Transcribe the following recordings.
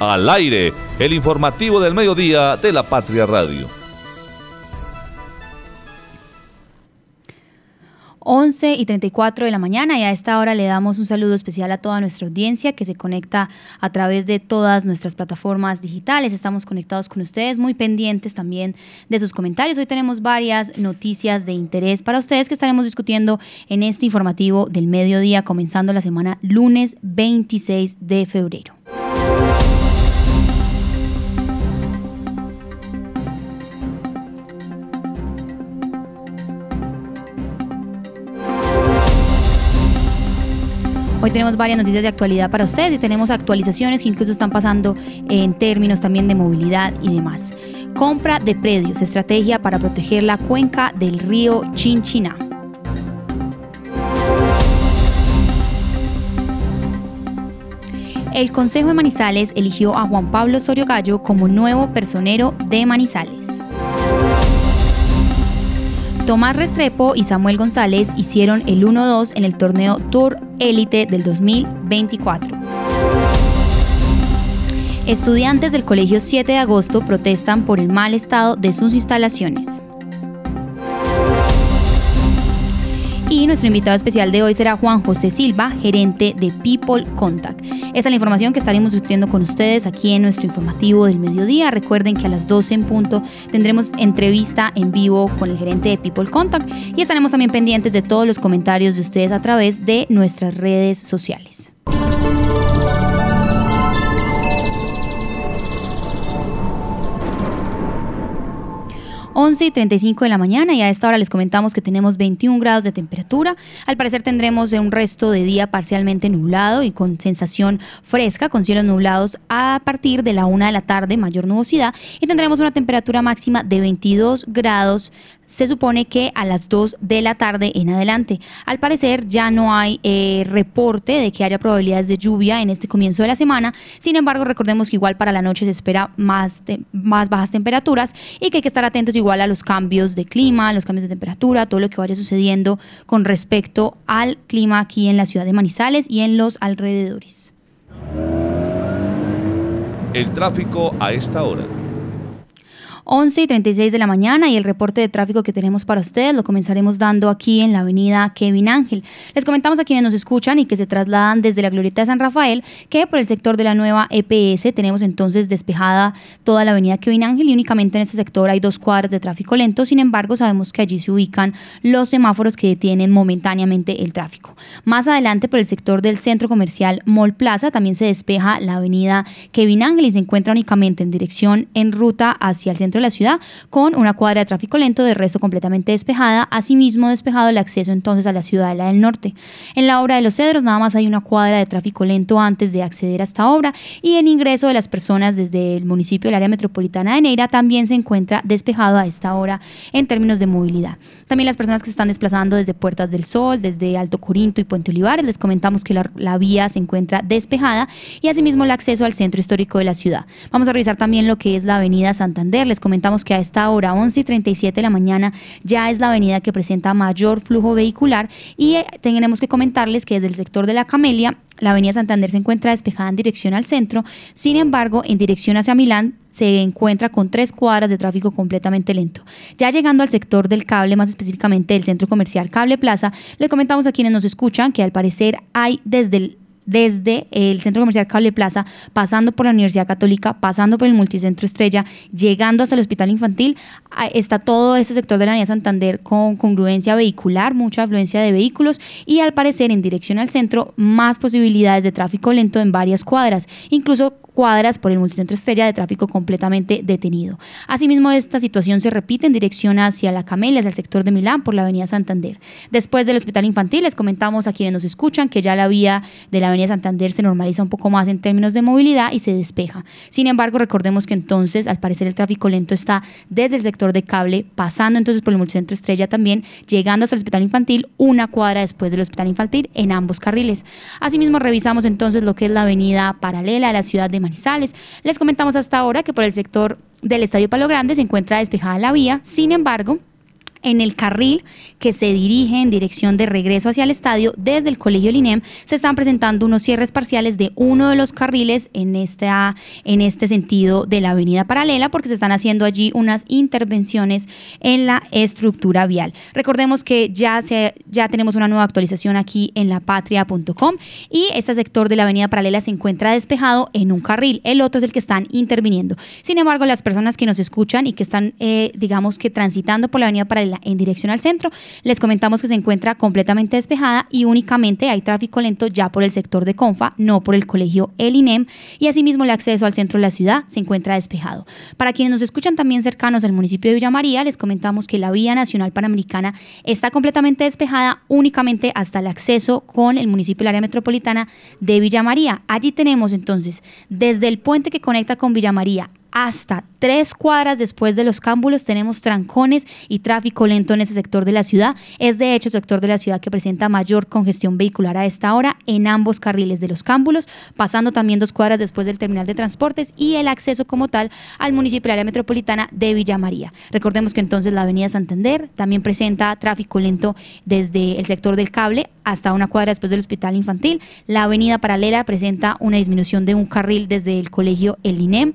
Al aire, el informativo del mediodía de la Patria Radio. 11 y 34 de la mañana y a esta hora le damos un saludo especial a toda nuestra audiencia que se conecta a través de todas nuestras plataformas digitales. Estamos conectados con ustedes, muy pendientes también de sus comentarios. Hoy tenemos varias noticias de interés para ustedes que estaremos discutiendo en este informativo del mediodía, comenzando la semana lunes 26 de febrero. Hoy tenemos varias noticias de actualidad para ustedes y tenemos actualizaciones que incluso están pasando en términos también de movilidad y demás. Compra de predios, estrategia para proteger la cuenca del río Chinchiná. El Consejo de Manizales eligió a Juan Pablo Sorio Gallo como nuevo personero de Manizales. Tomás Restrepo y Samuel González hicieron el 1-2 en el torneo Tour Elite del 2024. Estudiantes del Colegio 7 de Agosto protestan por el mal estado de sus instalaciones. Y nuestro invitado especial de hoy será Juan José Silva, gerente de People Contact. Esta es la información que estaremos discutiendo con ustedes aquí en nuestro informativo del mediodía. Recuerden que a las 12 en punto tendremos entrevista en vivo con el gerente de People Contact y estaremos también pendientes de todos los comentarios de ustedes a través de nuestras redes sociales. 11 y 35 de la mañana y a esta hora les comentamos que tenemos 21 grados de temperatura. Al parecer tendremos un resto de día parcialmente nublado y con sensación fresca, con cielos nublados a partir de la una de la tarde, mayor nubosidad y tendremos una temperatura máxima de 22 grados se supone que a las 2 de la tarde en adelante. Al parecer ya no hay eh, reporte de que haya probabilidades de lluvia en este comienzo de la semana. Sin embargo, recordemos que igual para la noche se espera más, más bajas temperaturas y que hay que estar atentos igual a los cambios de clima, los cambios de temperatura, todo lo que vaya sucediendo con respecto al clima aquí en la ciudad de Manizales y en los alrededores. El tráfico a esta hora. 11 y 36 de la mañana y el reporte de tráfico que tenemos para ustedes lo comenzaremos dando aquí en la avenida Kevin Ángel. Les comentamos a quienes nos escuchan y que se trasladan desde la Glorieta de San Rafael que por el sector de la nueva EPS tenemos entonces despejada toda la avenida Kevin Ángel y únicamente en este sector hay dos cuadras de tráfico lento. Sin embargo, sabemos que allí se ubican los semáforos que detienen momentáneamente el tráfico. Más adelante por el sector del centro comercial Mall Plaza también se despeja la avenida Kevin Ángel y se encuentra únicamente en dirección en ruta hacia el centro la ciudad, con una cuadra de tráfico lento de resto completamente despejada, asimismo despejado el acceso entonces a la ciudadela del norte. En la obra de los cedros nada más hay una cuadra de tráfico lento antes de acceder a esta obra y el ingreso de las personas desde el municipio del área metropolitana de Neira también se encuentra despejado a esta hora en términos de movilidad. También las personas que se están desplazando desde Puertas del Sol, desde Alto Corinto y Puente Olivares, les comentamos que la, la vía se encuentra despejada y asimismo el acceso al centro histórico de la ciudad. Vamos a revisar también lo que es la avenida Santander, les comentamos que a esta hora, 11 y 37 de la mañana, ya es la avenida que presenta mayor flujo vehicular y eh, tenemos que comentarles que desde el sector de la Camelia la avenida Santander se encuentra despejada en dirección al centro, sin embargo, en dirección hacia Milán se encuentra con tres cuadras de tráfico completamente lento. Ya llegando al sector del cable, más específicamente del centro comercial Cable Plaza, le comentamos a quienes nos escuchan que al parecer hay desde el desde el Centro Comercial Cable Plaza, pasando por la Universidad Católica, pasando por el Multicentro Estrella, llegando hasta el Hospital Infantil, está todo ese sector de la Avenida Santander con congruencia vehicular, mucha afluencia de vehículos y al parecer en dirección al centro más posibilidades de tráfico lento en varias cuadras, incluso cuadras por el multicentro estrella de tráfico completamente detenido. Asimismo, esta situación se repite en dirección hacia la Camelia, del sector de Milán, por la avenida Santander. Después del hospital infantil, les comentamos a quienes nos escuchan que ya la vía de la avenida Santander se normaliza un poco más en términos de movilidad y se despeja. Sin embargo, recordemos que entonces, al parecer, el tráfico lento está desde el sector de cable, pasando entonces por el multicentro estrella también, llegando hasta el hospital infantil, una cuadra después del hospital infantil en ambos carriles. Asimismo, revisamos entonces lo que es la avenida paralela a la ciudad de les comentamos hasta ahora que por el sector del Estadio Palo Grande se encuentra despejada la vía, sin embargo, en el carril que se dirige en dirección de regreso hacia el estadio desde el Colegio Linem se están presentando unos cierres parciales de uno de los carriles en, esta, en este sentido de la avenida paralela porque se están haciendo allí unas intervenciones en la estructura vial. Recordemos que ya, se, ya tenemos una nueva actualización aquí en lapatria.com y este sector de la avenida paralela se encuentra despejado en un carril, el otro es el que están interviniendo. Sin embargo, las personas que nos escuchan y que están, eh, digamos que transitando por la avenida paralela, en dirección al centro. Les comentamos que se encuentra completamente despejada y únicamente hay tráfico lento ya por el sector de Confa, no por el colegio El INEM, y asimismo el acceso al centro de la ciudad se encuentra despejado. Para quienes nos escuchan también cercanos al municipio de Villa María, les comentamos que la vía nacional panamericana está completamente despejada únicamente hasta el acceso con el municipio del área metropolitana de Villa María. Allí tenemos entonces desde el puente que conecta con Villa María hasta tres cuadras después de los cámbulos tenemos trancones y tráfico lento en ese sector de la ciudad. Es de hecho el sector de la ciudad que presenta mayor congestión vehicular a esta hora en ambos carriles de los cámbulos, pasando también dos cuadras después del terminal de transportes y el acceso como tal al municipio área metropolitana de Villa María. Recordemos que entonces la avenida Santander también presenta tráfico lento desde el sector del cable hasta una cuadra después del hospital infantil. La avenida paralela presenta una disminución de un carril desde el colegio El INEM.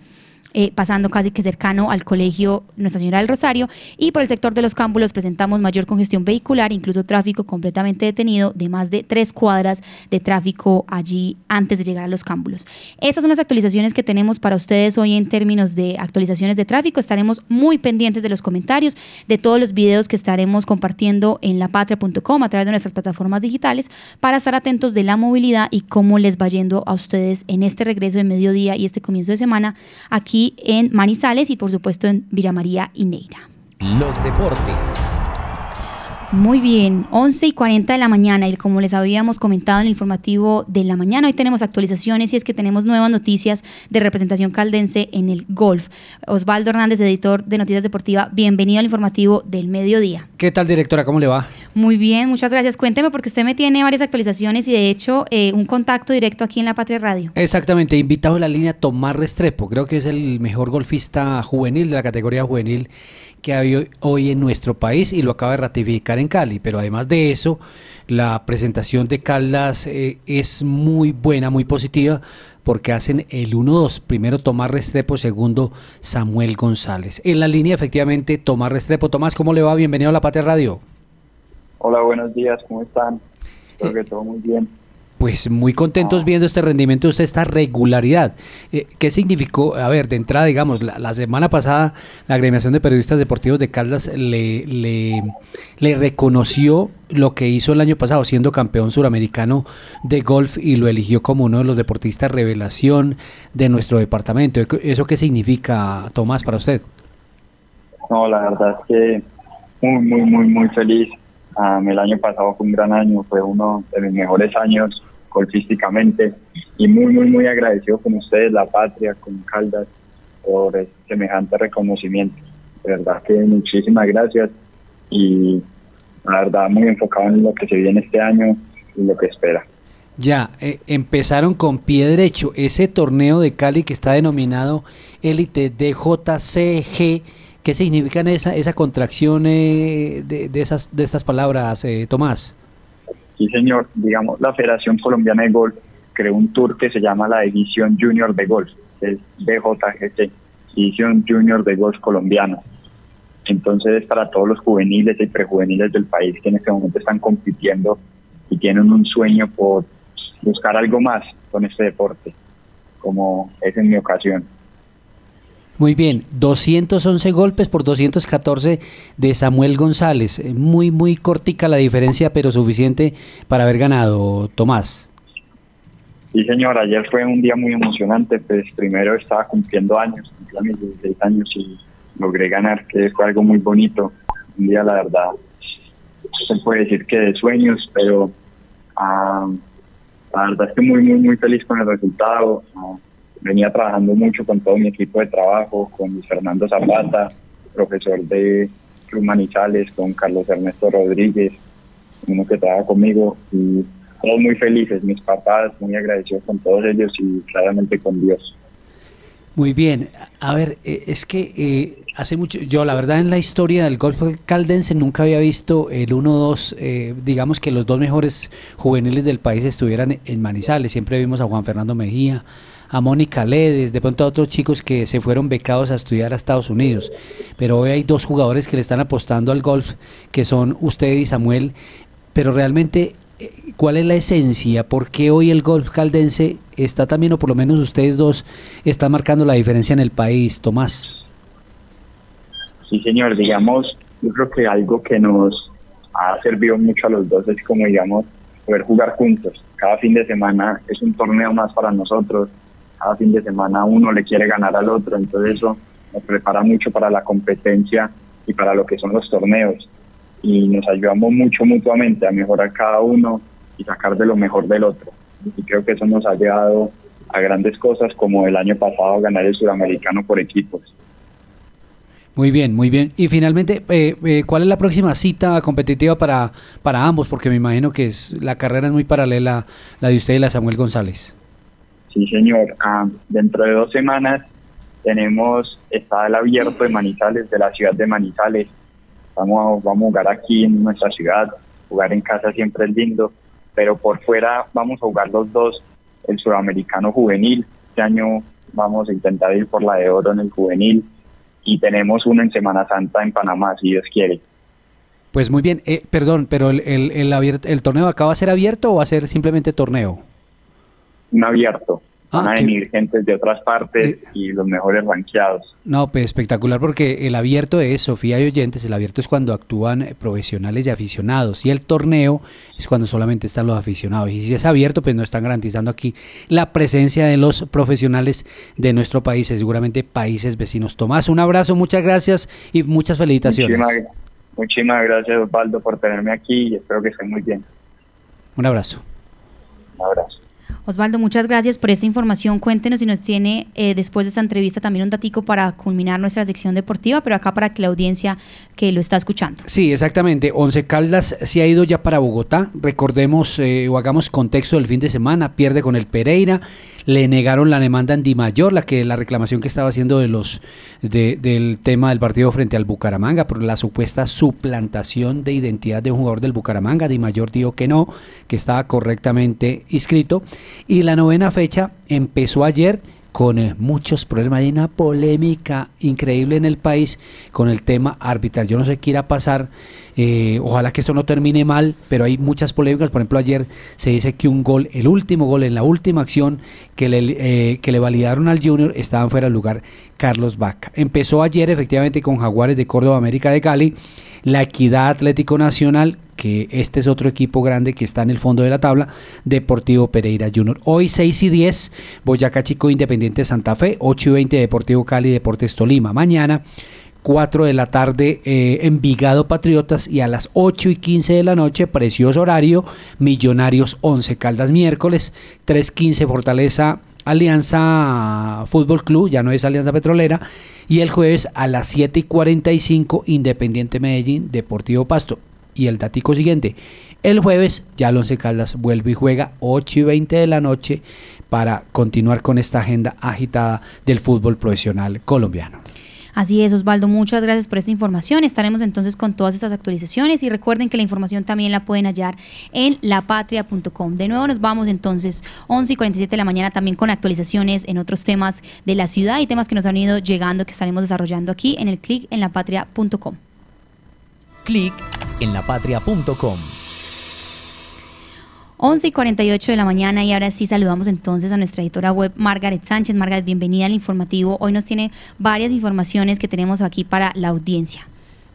Eh, pasando casi que cercano al colegio Nuestra Señora del Rosario. Y por el sector de los cámbulos presentamos mayor congestión vehicular, incluso tráfico completamente detenido de más de tres cuadras de tráfico allí antes de llegar a los cámbulos. Estas son las actualizaciones que tenemos para ustedes hoy en términos de actualizaciones de tráfico. Estaremos muy pendientes de los comentarios, de todos los videos que estaremos compartiendo en lapatria.com a través de nuestras plataformas digitales para estar atentos de la movilidad y cómo les va yendo a ustedes en este regreso de mediodía y este comienzo de semana aquí en Manizales y por supuesto en Villa María y Neira. Los deportes. Muy bien, 11 y 40 de la mañana y como les habíamos comentado en el informativo de la mañana, hoy tenemos actualizaciones y es que tenemos nuevas noticias de representación caldense en el golf. Osvaldo Hernández, editor de Noticias Deportivas, bienvenido al informativo del mediodía. ¿Qué tal directora? ¿Cómo le va? Muy bien, muchas gracias. Cuénteme porque usted me tiene varias actualizaciones y de hecho eh, un contacto directo aquí en La Patria Radio. Exactamente, invitado a la línea Tomás Restrepo, creo que es el mejor golfista juvenil de la categoría juvenil que hay hoy en nuestro país y lo acaba de ratificar en Cali. Pero además de eso, la presentación de Caldas eh, es muy buena, muy positiva, porque hacen el 1-2. Primero Tomás Restrepo, segundo Samuel González. En la línea, efectivamente, Tomás Restrepo. Tomás, ¿cómo le va? Bienvenido a La Patria Radio. Hola, buenos días, ¿cómo están? Espero que todo muy bien. Pues muy contentos ah. viendo este rendimiento de usted, esta regularidad. Eh, ¿Qué significó? A ver, de entrada, digamos, la, semana pasada la agremiación de periodistas deportivos de Caldas le, le, le, reconoció lo que hizo el año pasado, siendo campeón suramericano de golf y lo eligió como uno de los deportistas revelación de nuestro departamento. ¿Eso qué significa, Tomás, para usted? No, la verdad es que muy, muy, muy, muy feliz. Um, el año pasado fue un gran año, fue uno de mis mejores años golfísticamente y muy, muy, muy agradecido con ustedes, la patria, con Caldas, por semejante reconocimiento. De verdad que muchísimas gracias y la verdad muy enfocado en lo que se viene este año y lo que espera. Ya, eh, empezaron con pie derecho. Ese torneo de Cali que está denominado Élite DJCG, ¿qué significan esa, esa contracción eh, de, de, esas, de estas palabras, eh, Tomás? Sí, señor. Digamos, la Federación Colombiana de Golf creó un tour que se llama la División Junior de Golf, es BJGC, División Junior de Golf Colombiana. Entonces, es para todos los juveniles y prejuveniles del país que en este momento están compitiendo y tienen un sueño por buscar algo más con este deporte, como es en mi ocasión. Muy bien, 211 golpes por 214 de Samuel González. Eh, muy, muy cortica la diferencia, pero suficiente para haber ganado, Tomás. Sí, señor, ayer fue un día muy emocionante. Pues primero estaba cumpliendo años, cumplía mis 16 años y logré ganar, que fue algo muy bonito. Un día, la verdad, se puede decir que de sueños, pero ah, la verdad estoy muy, muy, muy feliz con el resultado. Ah, venía trabajando mucho con todo mi equipo de trabajo, con Fernando Zapata, profesor de Club Manizales, con Carlos Ernesto Rodríguez, uno que trabaja conmigo, y todos muy felices, mis papás, muy agradecidos con todos ellos y claramente con Dios. Muy bien. A ver, eh, es que eh, hace mucho, yo la verdad en la historia del golf caldense nunca había visto el 1-2, eh, digamos que los dos mejores juveniles del país estuvieran en Manizales. Siempre vimos a Juan Fernando Mejía, a Mónica Ledes, de pronto a otros chicos que se fueron becados a estudiar a Estados Unidos. Pero hoy hay dos jugadores que le están apostando al golf, que son usted y Samuel. Pero realmente ¿Cuál es la esencia? ¿Por qué hoy el golf caldense está también, o por lo menos ustedes dos, están marcando la diferencia en el país, Tomás? Sí, señor, digamos, yo creo que algo que nos ha servido mucho a los dos es como, digamos, poder jugar juntos. Cada fin de semana es un torneo más para nosotros. Cada fin de semana uno le quiere ganar al otro, entonces eso nos prepara mucho para la competencia y para lo que son los torneos y nos ayudamos mucho mutuamente a mejorar cada uno y sacar de lo mejor del otro. Y creo que eso nos ha llevado a grandes cosas como el año pasado ganar el suramericano por equipos. Muy bien, muy bien. Y finalmente, eh, eh, ¿cuál es la próxima cita competitiva para, para ambos? Porque me imagino que es, la carrera es muy paralela la de usted y la de Samuel González. Sí, señor. Ah, dentro de dos semanas tenemos, está el abierto de Manizales, de la ciudad de Manizales, vamos a, a jugar aquí en nuestra ciudad, jugar en casa siempre es lindo, pero por fuera vamos a jugar los dos, el sudamericano juvenil, este año vamos a intentar ir por la de oro en el juvenil y tenemos uno en Semana Santa en Panamá, si Dios quiere. Pues muy bien, eh, perdón, pero el, el, el, el torneo acaba de ser abierto o va a ser simplemente torneo? Un abierto. Ah, van a venir de otras partes eh, y los mejores ranqueados. No, pues espectacular porque el abierto es, Sofía y oyentes, el abierto es cuando actúan eh, profesionales y aficionados y el torneo es cuando solamente están los aficionados. Y si es abierto, pues no están garantizando aquí la presencia de los profesionales de nuestro país, seguramente países vecinos. Tomás, un abrazo, muchas gracias y muchas felicitaciones. Muchísimas, muchísimas gracias, Osvaldo, por tenerme aquí y espero que estén muy bien. Un abrazo. Un abrazo. Osvaldo, muchas gracias por esta información. Cuéntenos si nos tiene eh, después de esta entrevista también un datico para culminar nuestra sección deportiva, pero acá para que la audiencia que lo está escuchando. Sí, exactamente. Once Caldas se ha ido ya para Bogotá. Recordemos eh, o hagamos contexto del fin de semana. Pierde con el Pereira. Le negaron la demanda en Di Mayor, la que la reclamación que estaba haciendo de los de, del tema del partido frente al Bucaramanga por la supuesta suplantación de identidad de un jugador del Bucaramanga. Di Mayor dijo que no, que estaba correctamente inscrito. Y la novena fecha empezó ayer con eh, muchos problemas. Hay una polémica increíble en el país con el tema arbitral. Yo no sé qué irá a pasar. Eh, ojalá que esto no termine mal, pero hay muchas polémicas. Por ejemplo, ayer se dice que un gol, el último gol en la última acción que le, eh, que le validaron al Junior, estaban fuera del lugar Carlos Vaca. Empezó ayer efectivamente con Jaguares de Córdoba, América de Cali, la Equidad Atlético Nacional que este es otro equipo grande que está en el fondo de la tabla, Deportivo Pereira Junior. Hoy 6 y 10, Boyacá Chico Independiente Santa Fe, 8 y 20 Deportivo Cali Deportes Tolima. Mañana 4 de la tarde eh, Envigado Patriotas y a las 8 y 15 de la noche, precioso horario, Millonarios 11 Caldas miércoles, 3.15 Fortaleza Alianza Fútbol Club, ya no es Alianza Petrolera, y el jueves a las 7 y 45 Independiente Medellín Deportivo Pasto. Y el datico siguiente, el jueves ya el Once Caldas vuelve y juega 8 y 20 de la noche para continuar con esta agenda agitada del fútbol profesional colombiano. Así es, Osvaldo, muchas gracias por esta información. Estaremos entonces con todas estas actualizaciones y recuerden que la información también la pueden hallar en lapatria.com. De nuevo nos vamos entonces 11 y 47 de la mañana también con actualizaciones en otros temas de la ciudad y temas que nos han ido llegando que estaremos desarrollando aquí en el clic en lapatria.com. Clic en lapatria.com. 11 y 48 de la mañana y ahora sí saludamos entonces a nuestra editora web Margaret Sánchez. Margaret, bienvenida al informativo. Hoy nos tiene varias informaciones que tenemos aquí para la audiencia.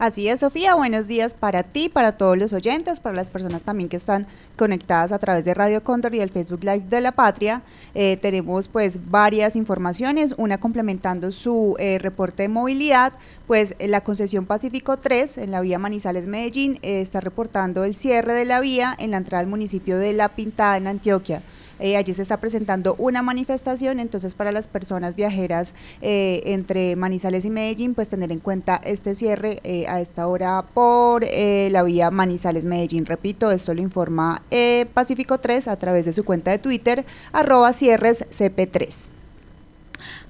Así es, Sofía. Buenos días para ti, para todos los oyentes, para las personas también que están conectadas a través de Radio Cóndor y el Facebook Live de la Patria. Eh, tenemos pues varias informaciones, una complementando su eh, reporte de movilidad, pues la concesión Pacífico 3 en la vía Manizales Medellín eh, está reportando el cierre de la vía en la entrada al municipio de La Pintada en Antioquia. Eh, allí se está presentando una manifestación, entonces para las personas viajeras eh, entre Manizales y Medellín, pues tener en cuenta este cierre eh, a esta hora por la vía Manizales-Medellín. Repito, esto lo informa Pacífico 3 a través de su cuenta de Twitter, arroba cierres CP3.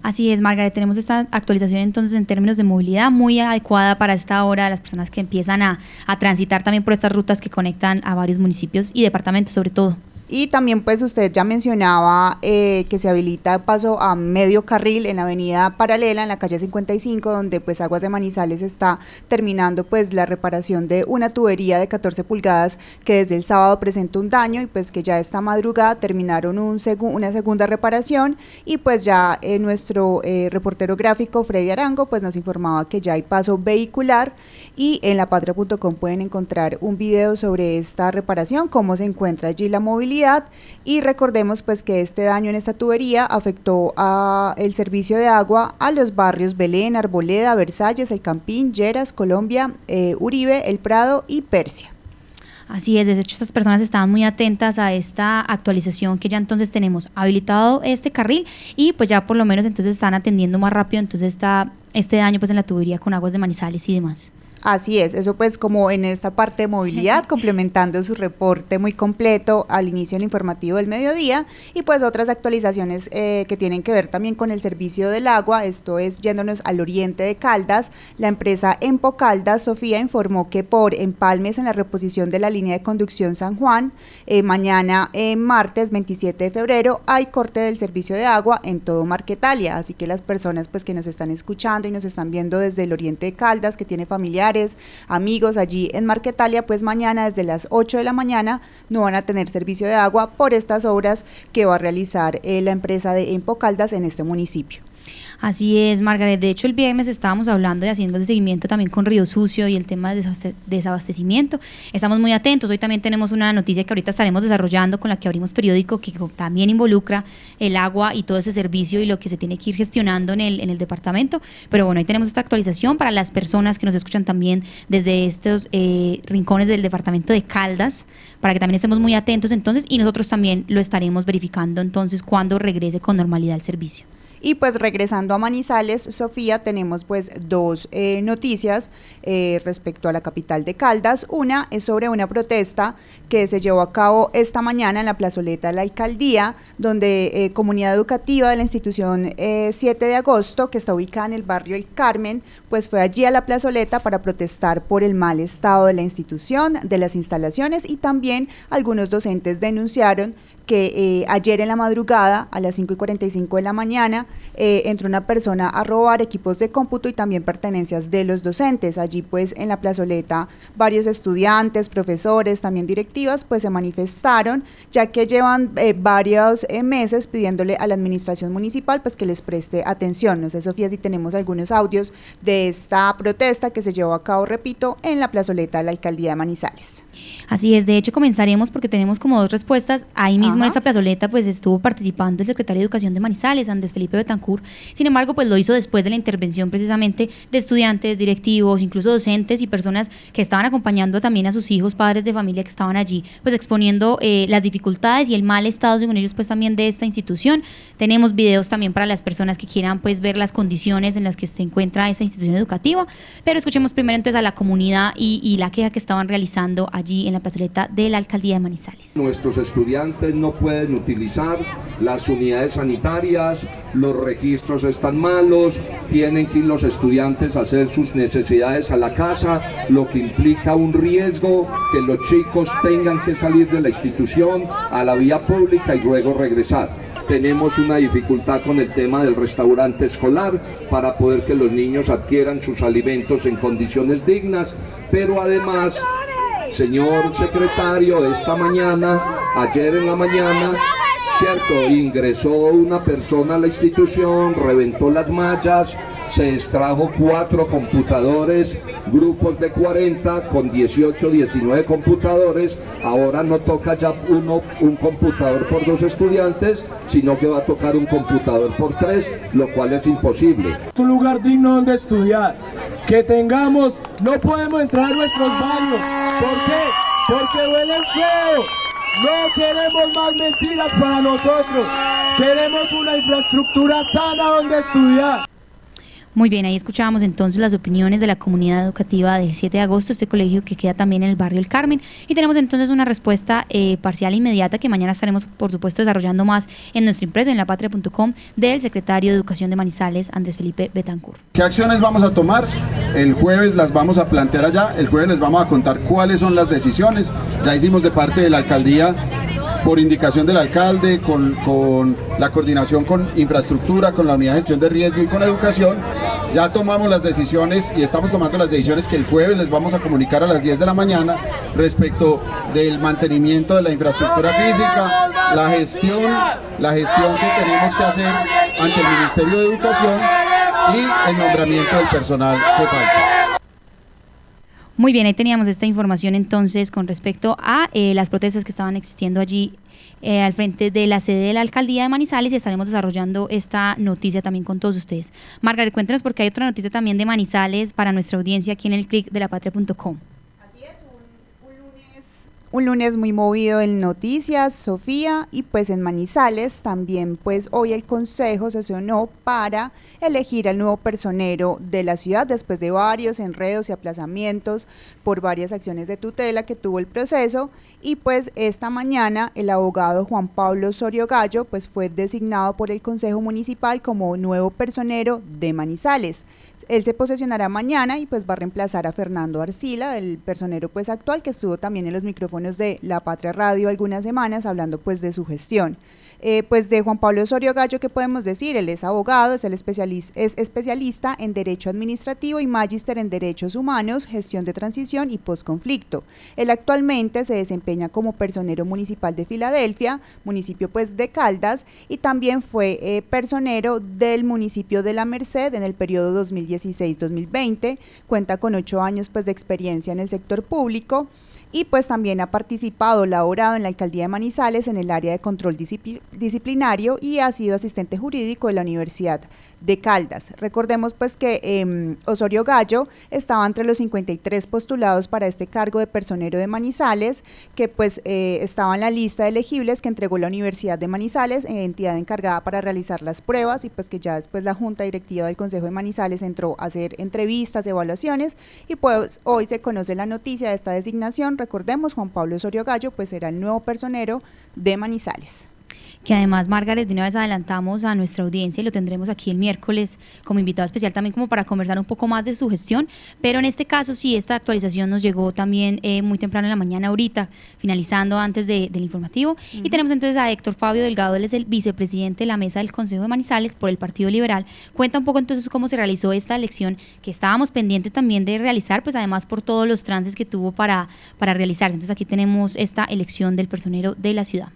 Así es, Margaret, tenemos esta actualización entonces en términos de movilidad muy adecuada para esta hora, las personas que empiezan a, a transitar también por estas rutas que conectan a varios municipios y departamentos sobre todo. Y también pues usted ya mencionaba eh, que se habilita paso a medio carril en la avenida paralela, en la calle 55, donde pues Aguas de Manizales está terminando pues la reparación de una tubería de 14 pulgadas que desde el sábado presenta un daño y pues que ya esta madrugada terminaron un una segunda reparación. Y pues ya eh, nuestro eh, reportero gráfico Freddy Arango pues nos informaba que ya hay paso vehicular y en lapatria.com pueden encontrar un video sobre esta reparación, cómo se encuentra allí la movilidad y recordemos pues que este daño en esta tubería afectó a el servicio de agua a los barrios Belén, Arboleda, Versalles, El Campín, Lleras, Colombia, eh, Uribe, El Prado y Persia. Así es, de hecho estas personas estaban muy atentas a esta actualización que ya entonces tenemos habilitado este carril y pues ya por lo menos entonces están atendiendo más rápido entonces está este daño pues en la tubería con aguas de manizales y demás. Así es, eso pues como en esta parte de movilidad, complementando su reporte muy completo al inicio del informativo del mediodía y pues otras actualizaciones eh, que tienen que ver también con el servicio del agua, esto es yéndonos al oriente de Caldas, la empresa Empo Caldas, Sofía, informó que por empalmes en la reposición de la línea de conducción San Juan, eh, mañana eh, martes 27 de febrero hay corte del servicio de agua en todo Marquetalia, así que las personas pues que nos están escuchando y nos están viendo desde el oriente de Caldas, que tiene familiares, amigos allí en Marquetalia, pues mañana desde las 8 de la mañana no van a tener servicio de agua por estas obras que va a realizar eh, la empresa de Empocaldas en este municipio. Así es, Margaret. De hecho, el viernes estábamos hablando y haciendo el seguimiento también con Río Sucio y el tema de desabastecimiento. Estamos muy atentos. Hoy también tenemos una noticia que ahorita estaremos desarrollando con la que abrimos periódico que también involucra el agua y todo ese servicio y lo que se tiene que ir gestionando en el, en el departamento. Pero bueno, ahí tenemos esta actualización para las personas que nos escuchan también desde estos eh, rincones del departamento de Caldas, para que también estemos muy atentos entonces y nosotros también lo estaremos verificando entonces cuando regrese con normalidad el servicio. Y pues regresando a Manizales, Sofía, tenemos pues dos eh, noticias eh, respecto a la capital de Caldas. Una es sobre una protesta que se llevó a cabo esta mañana en la plazoleta de la alcaldía, donde eh, comunidad educativa de la institución 7 de agosto, que está ubicada en el barrio El Carmen, pues fue allí a la plazoleta para protestar por el mal estado de la institución, de las instalaciones y también algunos docentes denunciaron que eh, ayer en la madrugada, a las 5 y 45 de la mañana, eh, entró una persona a robar equipos de cómputo y también pertenencias de los docentes. Allí pues en la plazoleta varios estudiantes, profesores, también directivas, pues se manifestaron, ya que llevan eh, varios meses pidiéndole a la administración municipal pues que les preste atención. No sé, Sofía, si tenemos algunos audios de esta protesta que se llevó a cabo, repito, en la plazoleta de la alcaldía de Manizales. Así es, de hecho comenzaremos porque tenemos como dos respuestas. Ahí mismo en esta plazoleta pues estuvo participando el secretario de Educación de Manizales, Andrés Felipe Betancourt. Sin embargo, pues lo hizo después de la intervención precisamente de estudiantes, directivos, incluso docentes y personas que estaban acompañando también a sus hijos, padres de familia que estaban allí, pues exponiendo eh, las dificultades y el mal estado, según ellos, pues también de esta institución. Tenemos videos también para las personas que quieran pues ver las condiciones en las que se encuentra esa institución educativa, pero escuchemos primero entonces a la comunidad y, y la queja que estaban realizando allí en la plazoleta de la alcaldía de Manizales. Nuestros estudiantes no pueden utilizar las unidades sanitarias, los registros están malos, tienen que ir los estudiantes a hacer sus necesidades a la casa, lo que implica un riesgo que los chicos tengan que salir de la institución a la vía pública y luego regresar. Tenemos una dificultad con el tema del restaurante escolar para poder que los niños adquieran sus alimentos en condiciones dignas, pero además señor secretario, esta mañana, ayer en la mañana, cierto, ingresó una persona a la institución, reventó las mallas, se extrajo cuatro computadores, grupos de 40 con 18, 19 computadores. Ahora no toca ya uno, un computador por dos estudiantes, sino que va a tocar un computador por tres, lo cual es imposible. Es un lugar digno donde estudiar. Que tengamos, no podemos entrar a nuestros baños. ¿Por qué? Porque huelen feo. No queremos más mentiras para nosotros. Queremos una infraestructura sana donde estudiar. Muy bien, ahí escuchábamos entonces las opiniones de la comunidad educativa del 7 de agosto, este colegio que queda también en el barrio El Carmen. Y tenemos entonces una respuesta eh, parcial e inmediata que mañana estaremos, por supuesto, desarrollando más en nuestro impreso en lapatria.com del secretario de Educación de Manizales, Andrés Felipe Betancourt. ¿Qué acciones vamos a tomar? El jueves las vamos a plantear allá, el jueves les vamos a contar cuáles son las decisiones. Ya hicimos de parte de la alcaldía por indicación del alcalde, con, con, la coordinación con infraestructura, con la unidad de gestión de riesgo y con educación, ya tomamos las decisiones y estamos tomando las decisiones que el jueves les vamos a comunicar a las 10 de la mañana respecto del mantenimiento de la infraestructura física, la gestión, la gestión que tenemos que hacer ante el Ministerio de Educación y el nombramiento del personal que falta. Muy bien, ahí teníamos esta información entonces con respecto a eh, las protestas que estaban existiendo allí eh, al frente de la sede de la alcaldía de Manizales y estaremos desarrollando esta noticia también con todos ustedes. Margaret, cuéntanos porque hay otra noticia también de Manizales para nuestra audiencia aquí en el clic de la patria.com. Un lunes muy movido en noticias, Sofía, y pues en Manizales también pues hoy el Consejo sesionó para elegir al nuevo personero de la ciudad después de varios enredos y aplazamientos por varias acciones de tutela que tuvo el proceso y pues esta mañana el abogado Juan Pablo Sorio Gallo pues fue designado por el Consejo Municipal como nuevo personero de Manizales. Él se posesionará mañana y pues va a reemplazar a Fernando Arcila, el personero pues actual que estuvo también en los micrófonos de La Patria Radio algunas semanas hablando pues de su gestión. Eh, pues de Juan Pablo Osorio Gallo, ¿qué podemos decir? Él es abogado, es, el especialista, es especialista en Derecho Administrativo y magíster en Derechos Humanos, Gestión de Transición y Postconflicto. Él actualmente se desempeña como personero municipal de Filadelfia, municipio pues de Caldas, y también fue eh, personero del municipio de La Merced en el periodo 2016-2020. Cuenta con ocho años pues de experiencia en el sector público y pues también ha participado, laborado en la alcaldía de Manizales en el área de control disciplinario y ha sido asistente jurídico de la Universidad de Caldas. Recordemos pues que em, Osorio Gallo estaba entre los 53 postulados para este cargo de personero de Manizales, que pues eh, estaba en la lista de elegibles que entregó la Universidad de Manizales, entidad encargada para realizar las pruebas y pues que ya después la Junta Directiva del Consejo de Manizales entró a hacer entrevistas, evaluaciones y pues hoy se conoce la noticia de esta designación. Recordemos, Juan Pablo Osorio Gallo pues será el nuevo personero de Manizales que además Margaret de una vez adelantamos a nuestra audiencia y lo tendremos aquí el miércoles como invitado especial también como para conversar un poco más de su gestión, pero en este caso sí, esta actualización nos llegó también eh, muy temprano en la mañana ahorita, finalizando antes del informativo, y tenemos entonces a Héctor Fabio Delgado, él es el vicepresidente de la mesa del Consejo de Manizales por el Partido Liberal, cuenta un poco entonces cómo se realizó esta elección que estábamos pendientes también de realizar, pues además por todos los trances que tuvo para, para realizarse, entonces aquí tenemos esta elección del personero de la ciudad.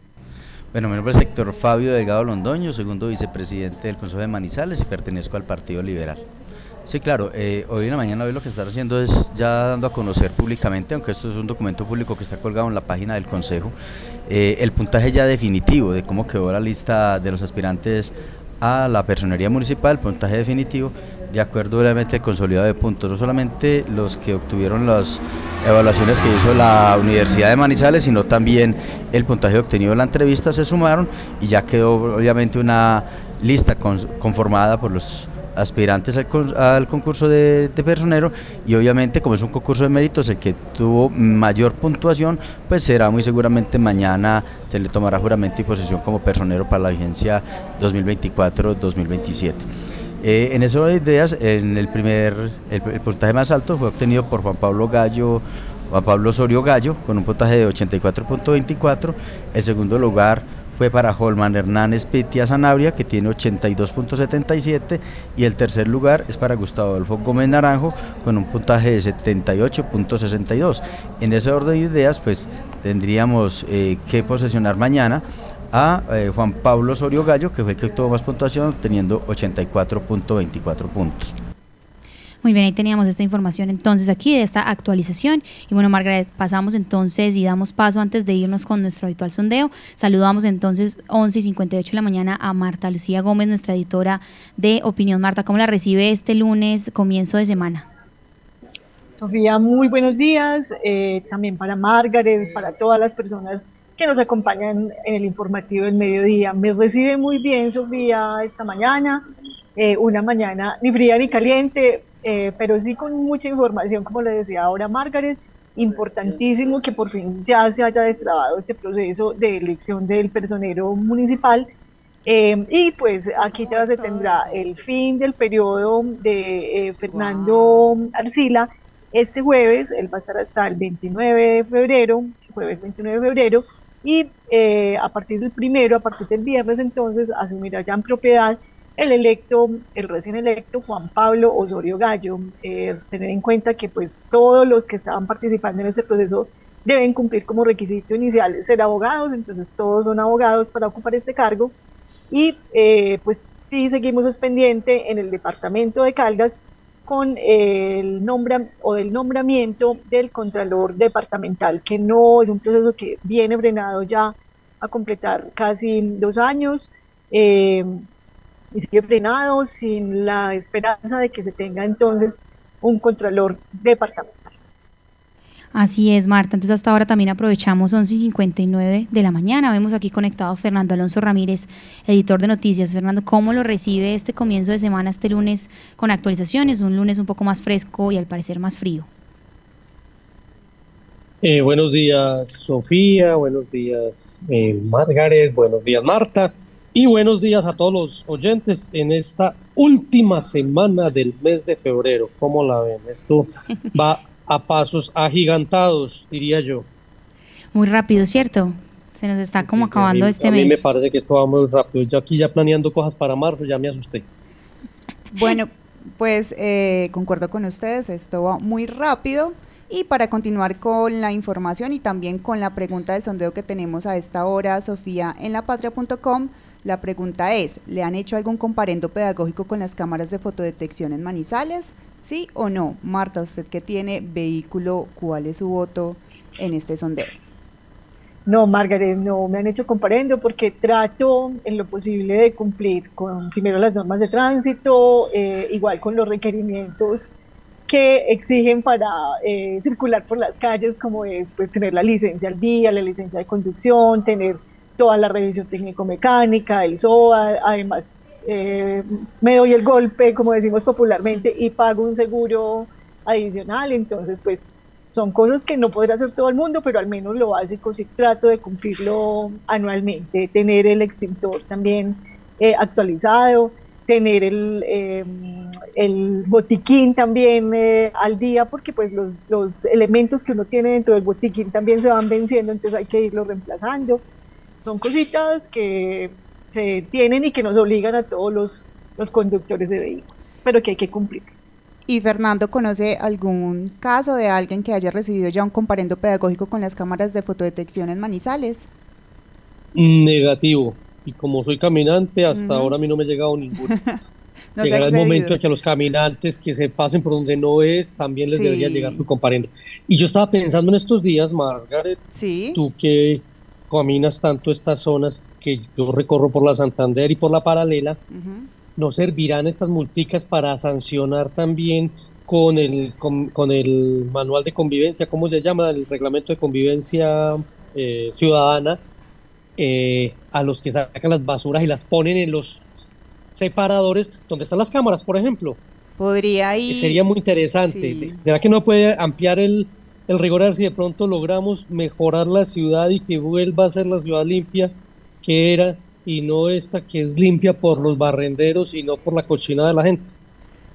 Bueno, mi nombre es Héctor Fabio Delgado Londoño, segundo vicepresidente del Consejo de Manizales y pertenezco al Partido Liberal. Sí, claro, eh, hoy en la mañana hoy lo que está haciendo es ya dando a conocer públicamente, aunque esto es un documento público que está colgado en la página del Consejo, eh, el puntaje ya definitivo de cómo quedó la lista de los aspirantes a la personería municipal, puntaje definitivo, de acuerdo obviamente consolidado de puntos, no solamente los que obtuvieron las evaluaciones que hizo la Universidad de Manizales, sino también el puntaje obtenido en la entrevista se sumaron y ya quedó obviamente una lista conformada por los aspirantes al, concurso de, personero y obviamente como es un concurso de méritos el que tuvo mayor puntuación pues será muy seguramente mañana se le tomará juramento y posesión como personero para la vigencia 2024-2027. Eh, en esas ideas, en el primer, el, puntaje más alto fue obtenido por Juan Pablo Gallo, Juan Pablo Osorio Gallo, con un puntaje de 84.24. El segundo lugar fue para Holman Hernández Pitia Sanabria, que tiene 82.77, y el tercer lugar es para Gustavo Adolfo Gómez Naranjo, con un puntaje de 78.62. En ese orden de ideas, pues tendríamos eh, que posesionar mañana a eh, Juan Pablo Sorio Gallo, que fue el que tuvo más puntuación, teniendo 84.24 puntos. Muy bien, ahí teníamos esta información entonces aquí de esta actualización. Y bueno, Margaret, pasamos entonces y damos paso antes de irnos con nuestro habitual sondeo. Saludamos entonces 11 y 58 de la mañana a Marta Lucía Gómez, nuestra editora de Opinión. Marta, ¿cómo la recibe este lunes, comienzo de semana? Sofía, muy buenos días. Eh, también para Margaret, para todas las personas que nos acompañan en el informativo del mediodía. Me recibe muy bien Sofía esta mañana. eh, una mañana ni fría ni caliente, eh, pero sí con mucha información, como le decía ahora Margaret, importantísimo que por fin ya se haya destrabado este proceso de elección del personero municipal. Eh, y pues aquí ya se tendrá el fin del periodo de Fernando Arcila este jueves, él va a estar hasta el 29 de febrero, jueves 29 de febrero, y a partir del primero, a partir del viernes entonces, asumirá ya en propiedad el electo, el recién electo Juan Pablo Osorio Gallo. Eh, tener en cuenta que pues todos los que estaban participando en este proceso deben cumplir como requisito inicial ser abogados, entonces todos son abogados para ocupar este cargo. Y eh, pues sí seguimos pendiente en el departamento de Caldas con el nombre o del nombramiento del contralor departamental, que no es un proceso que viene frenado ya a completar casi dos años. Eh, y sigue frenado sin la esperanza de que se tenga entonces un contralor departamental. Así es, Marta. Entonces hasta ahora también aprovechamos 11 y 59 de la mañana. Vemos aquí conectado a Fernando Alonso Ramírez, editor de noticias. Fernando, ¿cómo lo recibe este comienzo de semana, este lunes con actualizaciones? Un lunes un poco más fresco y al parecer más frío. Eh, buenos días, Sofía. Buenos días, eh, Margaret. Buenos días, Marta. Y buenos días a todos los oyentes en esta última semana del mes de febrero. ¿Cómo la ven? Esto va a pasos agigantados, diría yo. Muy rápido, ¿cierto? Se nos está como acabando este mes. A mí me parece que esto va muy rápido. Yo aquí ya planeando cosas para marzo, ya me asusté. Bueno, pues eh, concuerdo con ustedes, esto va muy rápido. Y para continuar con la información y también con la pregunta del sondeo que tenemos a esta hora, Sofía, en lapatria.com, la pregunta es, ¿le han hecho algún comparendo pedagógico con las cámaras de fotodetección en Manizales? ¿Sí o no? Marta, usted que tiene vehículo, ¿cuál es su voto en este sondeo? No, Margaret, no me han hecho comparendo porque trato en lo posible de cumplir con primero las normas de tránsito, eh, igual con los requerimientos que exigen para eh, circular por las calles, como es pues tener la licencia al día, la licencia de conducción, tener toda la revisión técnico-mecánica, el SOA, además eh, me doy el golpe, como decimos popularmente, y pago un seguro adicional, entonces pues son cosas que no podrá hacer todo el mundo, pero al menos lo básico sí trato de cumplirlo anualmente, tener el extintor también eh, actualizado, tener el, em, el botiquín también eh, al día, porque pues los, los elementos que uno tiene dentro del botiquín también se van venciendo, entonces hay que irlo reemplazando son cositas que se tienen y que nos obligan a todos los, los conductores de vehículos, pero que hay que cumplir. ¿Y Fernando conoce algún caso de alguien que haya recibido ya un comparendo pedagógico con las cámaras de fotodetección en Manizales? Negativo. Y como soy caminante, hasta ahora a mí no me ha llegado ninguno. Llegará el momento en que a los caminantes que se pasen por donde no es, también les debería llegar su comparendo. Y yo estaba pensando en estos días, Margaret, ¿Sí? tú que caminas tanto estas zonas que yo recorro por la Santander y por la paralela, ¿no servirán estas multicas para sancionar también con el, con, el manual de convivencia, ¿cómo se llama? El reglamento de convivencia eh, ciudadana, eh, a los que sacan las basuras y las ponen en los separadores donde están las cámaras, por ejemplo. Podría ir. Sería muy interesante. ¿Será que no puede ampliar el, el rigor si de pronto logramos mejorar la ciudad y que vuelva a ser la ciudad limpia que era y no esta que es limpia por los barrenderos y no por la cocina de la gente.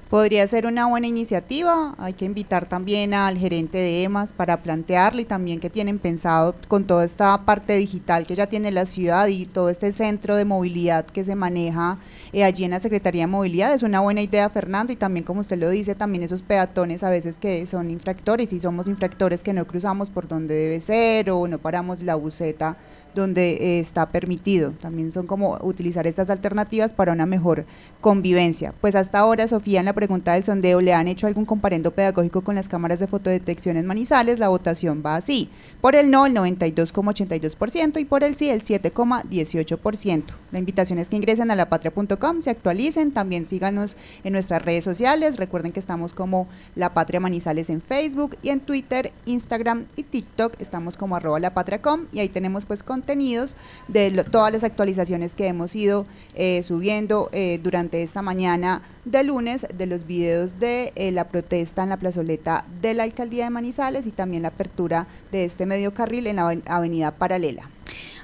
Podría ser una buena iniciativa, hay que invitar también al gerente de EMAS para plantearle y también que tienen pensado con toda esta parte digital que ya tiene la ciudad y todo este centro de movilidad que se maneja eh, allí en la Secretaría de Movilidad. Es una buena idea, Fernando, y también como usted lo dice, también esos peatones a veces que son infractores y somos infractores que no cruzamos por donde debe ser o no paramos la buceta donde eh, está permitido. También son como utilizar estas alternativas para una mejor convivencia. Pues hasta ahora, Sofía, en la pregunta del sondeo, ¿le han hecho algún comparendo pedagógico con las cámaras de fotodetección en Manizales? La votación va así. Por el no, el 92,82% y por el sí, el 7,18%. La invitación es que ingresen a lapatria.com, se actualicen, también síganos en nuestras redes sociales. Recuerden que estamos como La Patria Manizales en Facebook y en Twitter, Instagram y TikTok. Estamos como arroba lapatriacom y ahí tenemos pues con contenidos de todas las actualizaciones que hemos ido eh, subiendo eh, durante esta mañana de lunes, de los videos de eh, la protesta en la plazoleta de la alcaldía de Manizales y también la apertura de este medio carril en la avenida paralela.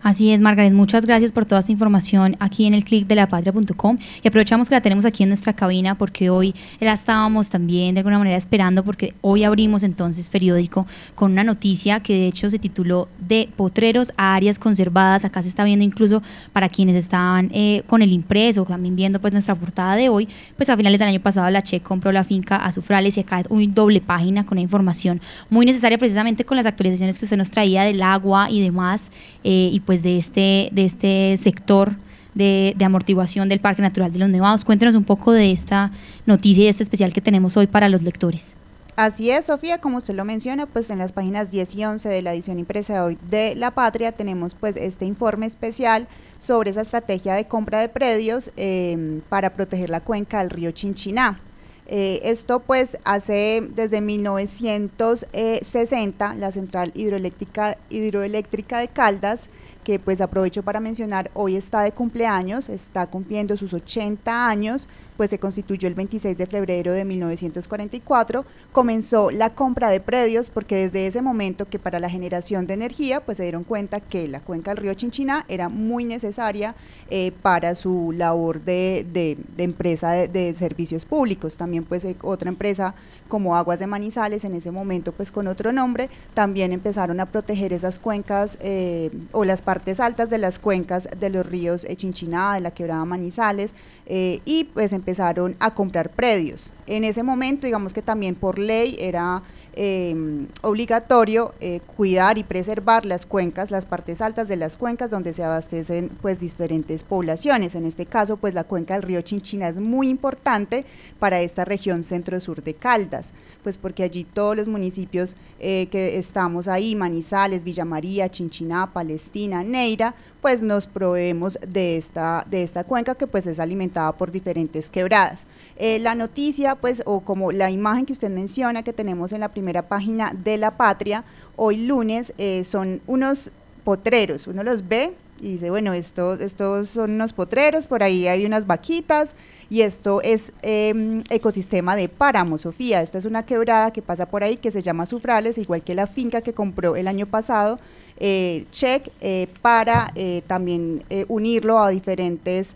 Así es, Margaret, muchas gracias por toda esta información aquí en el clic de lapatria.com y aprovechamos que la tenemos aquí en nuestra cabina porque hoy la estábamos también de alguna manera esperando porque hoy abrimos entonces periódico con una noticia que de hecho se tituló de potreros a áreas conservadas, acá se está viendo incluso para quienes estaban eh, con el impreso, también viendo pues nuestra portada de hoy, pues a finales del año pasado la Che compró la finca Azufrales y acá hay doble página con información muy necesaria precisamente con las actualizaciones que usted nos traía del agua y demás eh, y pues pues, de este, de este sector de, amortiguación del Parque Natural de los Nevados. Cuéntenos un poco de esta noticia y este especial que tenemos hoy para los lectores. Así es, Sofía, como usted lo menciona, pues en las páginas 10 y 11 de la edición impresa de hoy de La Patria tenemos pues este informe especial sobre esa estrategia de compra de predios em, para proteger la cuenca del río Chinchiná. Eh, esto pues hace desde 1960 la central hidroeléctrica, hidroeléctrica de Caldas que pues aprovecho para mencionar, hoy está de cumpleaños, está cumpliendo sus 80 años, pues se constituyó el 26 de febrero de 1944, comenzó la compra de predios porque desde ese momento que para la generación de energía pues se dieron cuenta que la cuenca del río Chinchiná era muy necesaria eh, para su labor de, empresa de, servicios públicos. También pues eh, otra empresa como Aguas de Manizales en ese momento pues con otro nombre también empezaron a proteger esas cuencas eh, o las partes altas de las cuencas de los ríos Chinchiná, de la quebrada Manizales y pues empezaron a comprar predios. En ese momento, digamos que también por ley era Em, obligatorio eh, cuidar y preservar las cuencas, las partes altas de las cuencas donde se abastecen pues diferentes poblaciones. En este caso, pues la cuenca del río Chinchina es muy importante para esta región centro-sur de Caldas, pues porque allí todos los municipios eh, que estamos ahí, Manizales, Villa María, Chinchiná, Palestina, Neira, pues nos proveemos de esta, de esta cuenca que pues es alimentada por diferentes quebradas. Eh, la noticia, pues, o como la imagen que usted menciona que tenemos en la primera primera página de La Patria, hoy lunes, eh, son unos potreros, uno los ve y dice, bueno, estos, estos son unos potreros, por ahí hay unas vaquitas y esto es em, ecosistema de páramo, Sofía. Esta es una quebrada que pasa por ahí que se llama Sufrales, igual que la finca que compró el año pasado, eh, Check, eh, para también unirlo a diferentes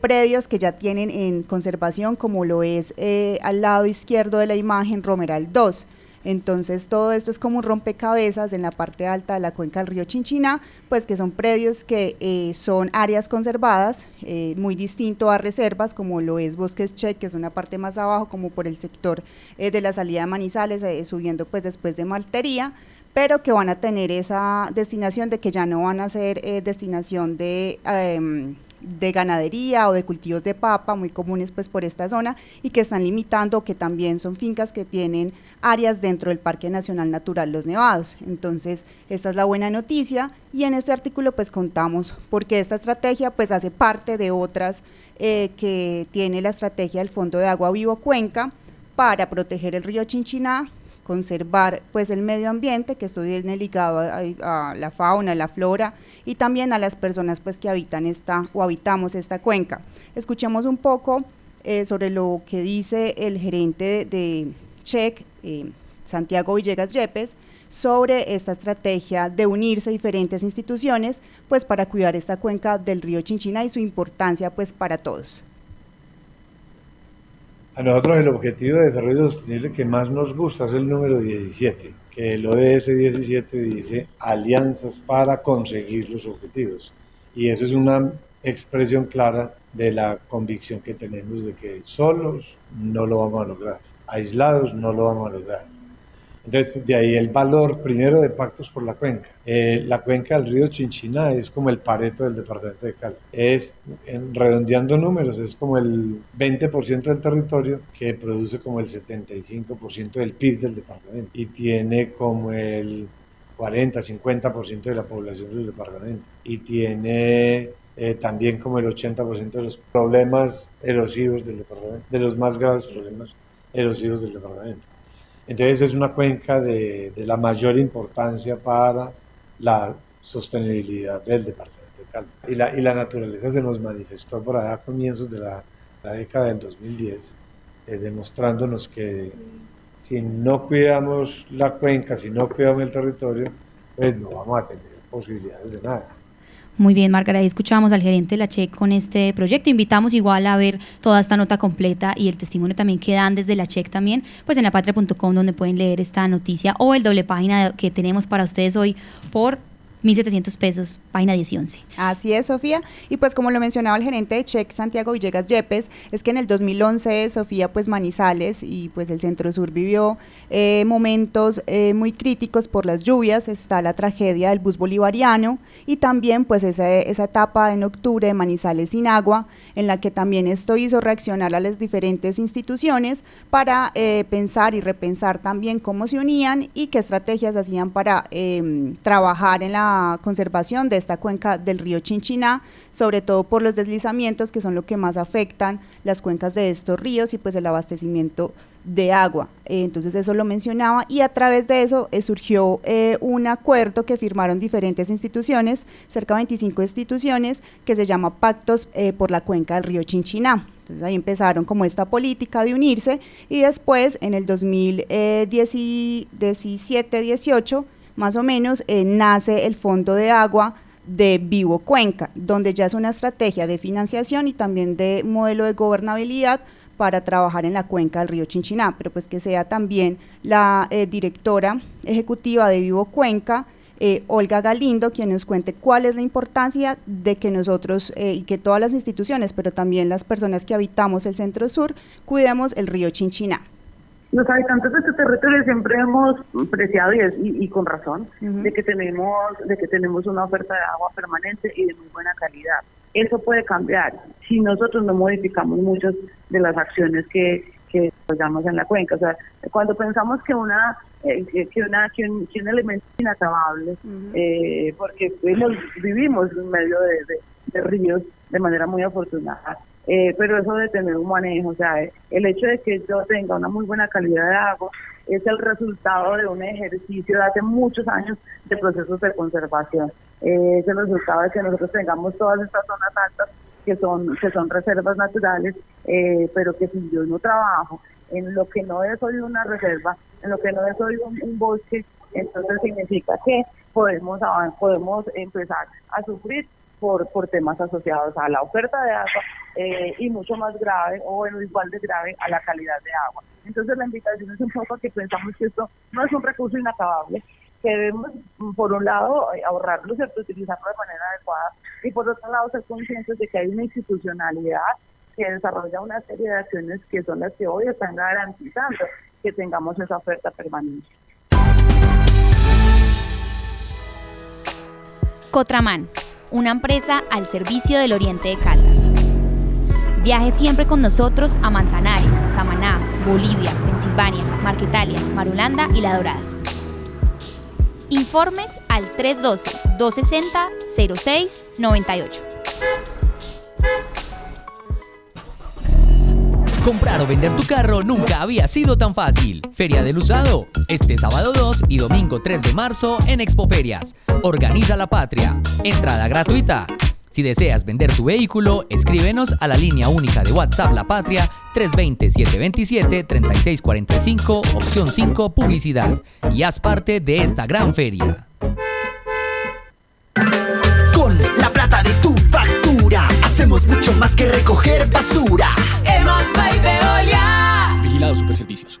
predios que ya tienen en conservación, como lo es al lado izquierdo de la imagen Romeral 2. Entonces todo esto es como un rompecabezas en la parte alta de la cuenca del río Chinchiná, pues que son predios que eh, son áreas conservadas, eh, muy distinto a reservas como lo es Bosques Che, que es una parte más abajo como por el sector eh, de la salida de Manizales, subiendo pues después de Maltería, pero que van a tener esa destinación de que ya no van a ser destinación de em, de ganadería o de cultivos de papa, muy comunes pues por esta zona, y que están limitando, que también son fincas que tienen áreas dentro del Parque Nacional Natural Los Nevados. Entonces, esta es la buena noticia y en este artículo pues contamos porque esta estrategia pues hace parte de otras eh, que tiene la estrategia del Fondo de Agua Vivo Cuenca para proteger el río Chinchiná, conservar pues el medio ambiente, que esto viene ligado a, la fauna, la flora y también a las personas pues que habitan esta o habitamos esta cuenca. Escuchemos un poco eh, sobre lo que dice el gerente de, CHEC, eh, Santiago Villegas Yepes, sobre esta estrategia de unirse diferentes instituciones pues para cuidar esta cuenca del río Chinchina y su importancia pues para todos. A nosotros el objetivo de desarrollo sostenible que más nos gusta es el número 17, que el ODS 17 dice alianzas para conseguir los objetivos. Y eso es una expresión clara de la convicción que tenemos de que solos no lo vamos a lograr, aislados no lo vamos a lograr. Entonces, de ahí el valor primero de Pactos por la Cuenca. Eh, la cuenca del río Chinchina es como el pareto del departamento de Cali. Es, redondeando números, es como el 20% del territorio que produce como el 75% del PIB del departamento y tiene como el 40-50% de la población del departamento y tiene eh, también como el 80% de los problemas erosivos del departamento, de los más graves problemas erosivos del departamento. Entonces es una cuenca de, la mayor importancia para la sostenibilidad del departamento de Caldas. Y la, y la naturaleza se nos manifestó por allá a comienzos de la, la década del 2010, eh, demostrándonos que si no cuidamos la cuenca, si no cuidamos el territorio, pues no vamos a tener posibilidades de nada. Muy bien, Margarita, escuchamos al gerente de la CHEC con este proyecto. Invitamos igual a ver toda esta nota completa y el testimonio también que dan desde la CHEC también, pues en lapatria.com donde pueden leer esta noticia o el doble página que tenemos para ustedes hoy por 1.700 pesos, página 10 y 11. Así es, Sofía. Y pues como lo mencionaba el gerente de Check, Santiago Villegas Yepes, es que en el 2011 Sofía pues Manizales y pues el Centro Sur vivió eh, momentos eh, muy críticos por las lluvias, está la tragedia del bus bolivariano y también pues esa, esa etapa en octubre de Manizales sin agua, en la que también esto hizo reaccionar a las diferentes instituciones para eh, pensar y repensar también cómo se unían y qué estrategias hacían para em, trabajar en la conservación de esta cuenca del río Chinchiná, sobre todo por los deslizamientos que son lo que más afectan las cuencas de estos ríos y pues el abastecimiento de agua. Eh, entonces eso lo mencionaba y a través de eso eh, surgió eh, un acuerdo que firmaron diferentes instituciones, cerca de 25 instituciones, que se llama Pactos por la Cuenca del Río Chinchiná. Entonces ahí empezaron como esta política de unirse y después en el 2017-18 más o menos, eh, nace el Fondo de Agua de Vivo Cuenca, donde ya es una estrategia de financiación y también de modelo de gobernabilidad para trabajar en la cuenca del río Chinchiná, pero pues que sea también la eh, directora ejecutiva de Vivo Cuenca, eh, Olga Galindo, quien nos cuente cuál es la importancia de que nosotros y que todas las instituciones, pero también las personas que habitamos el centro sur, cuidemos el río Chinchiná. Los habitantes de este territorio siempre hemos preciado y, y, con razón de que tenemos de que tenemos una oferta de agua permanente y de muy buena calidad. Eso puede cambiar si nosotros no modificamos muchas de las acciones que que desarrollamos en la cuenca. O sea, cuando pensamos que una eh, que, una que un, elemento inacabable, eh, porque vivimos en medio de ríos de manera muy afortunada eh, pero eso de tener un manejo, o sea, el hecho de que yo tenga una muy buena calidad de agua es el resultado de un ejercicio de hace muchos años de procesos de conservación. Eh, es el resultado de que nosotros tengamos todas estas zonas altas que son que son reservas naturales, eh, pero que si yo no trabajo en lo que no es hoy una reserva, en lo que no es hoy un, bosque, entonces significa que podemos podemos empezar a sufrir por, por temas asociados a la oferta de agua eh, y mucho más grave o bueno, igual de grave a la calidad de agua. Entonces la invitación es un poco que pensamos que esto no es un recurso inacabable, que debemos por un lado eh, ahorrarlo, ¿cierto? utilizarlo de manera adecuada y por otro lado ser conscientes de que hay una institucionalidad que desarrolla una serie de acciones que son las que hoy están garantizando que tengamos esa oferta permanente. Cotraman una empresa al servicio del Oriente de Caldas. Viaje siempre con nosotros a Manzanares, Samaná, Bolivia, Pensilvania, Marquetalia, Marulanda y La Dorada. Informes al 312-260-0698. Comprar o vender tu carro nunca había sido tan fácil. Feria del Usado, este sábado 2 y domingo 3 de marzo en Expoferias. Organiza la patria. Entrada gratuita. Si deseas vender tu vehículo, escríbenos a la línea única de WhatsApp La Patria 320-727-3645, opción 5, publicidad. Y haz parte de esta gran feria. Con la plata de tu factura, hacemos mucho más que recoger basura. Hemos Vigilado Superservicios.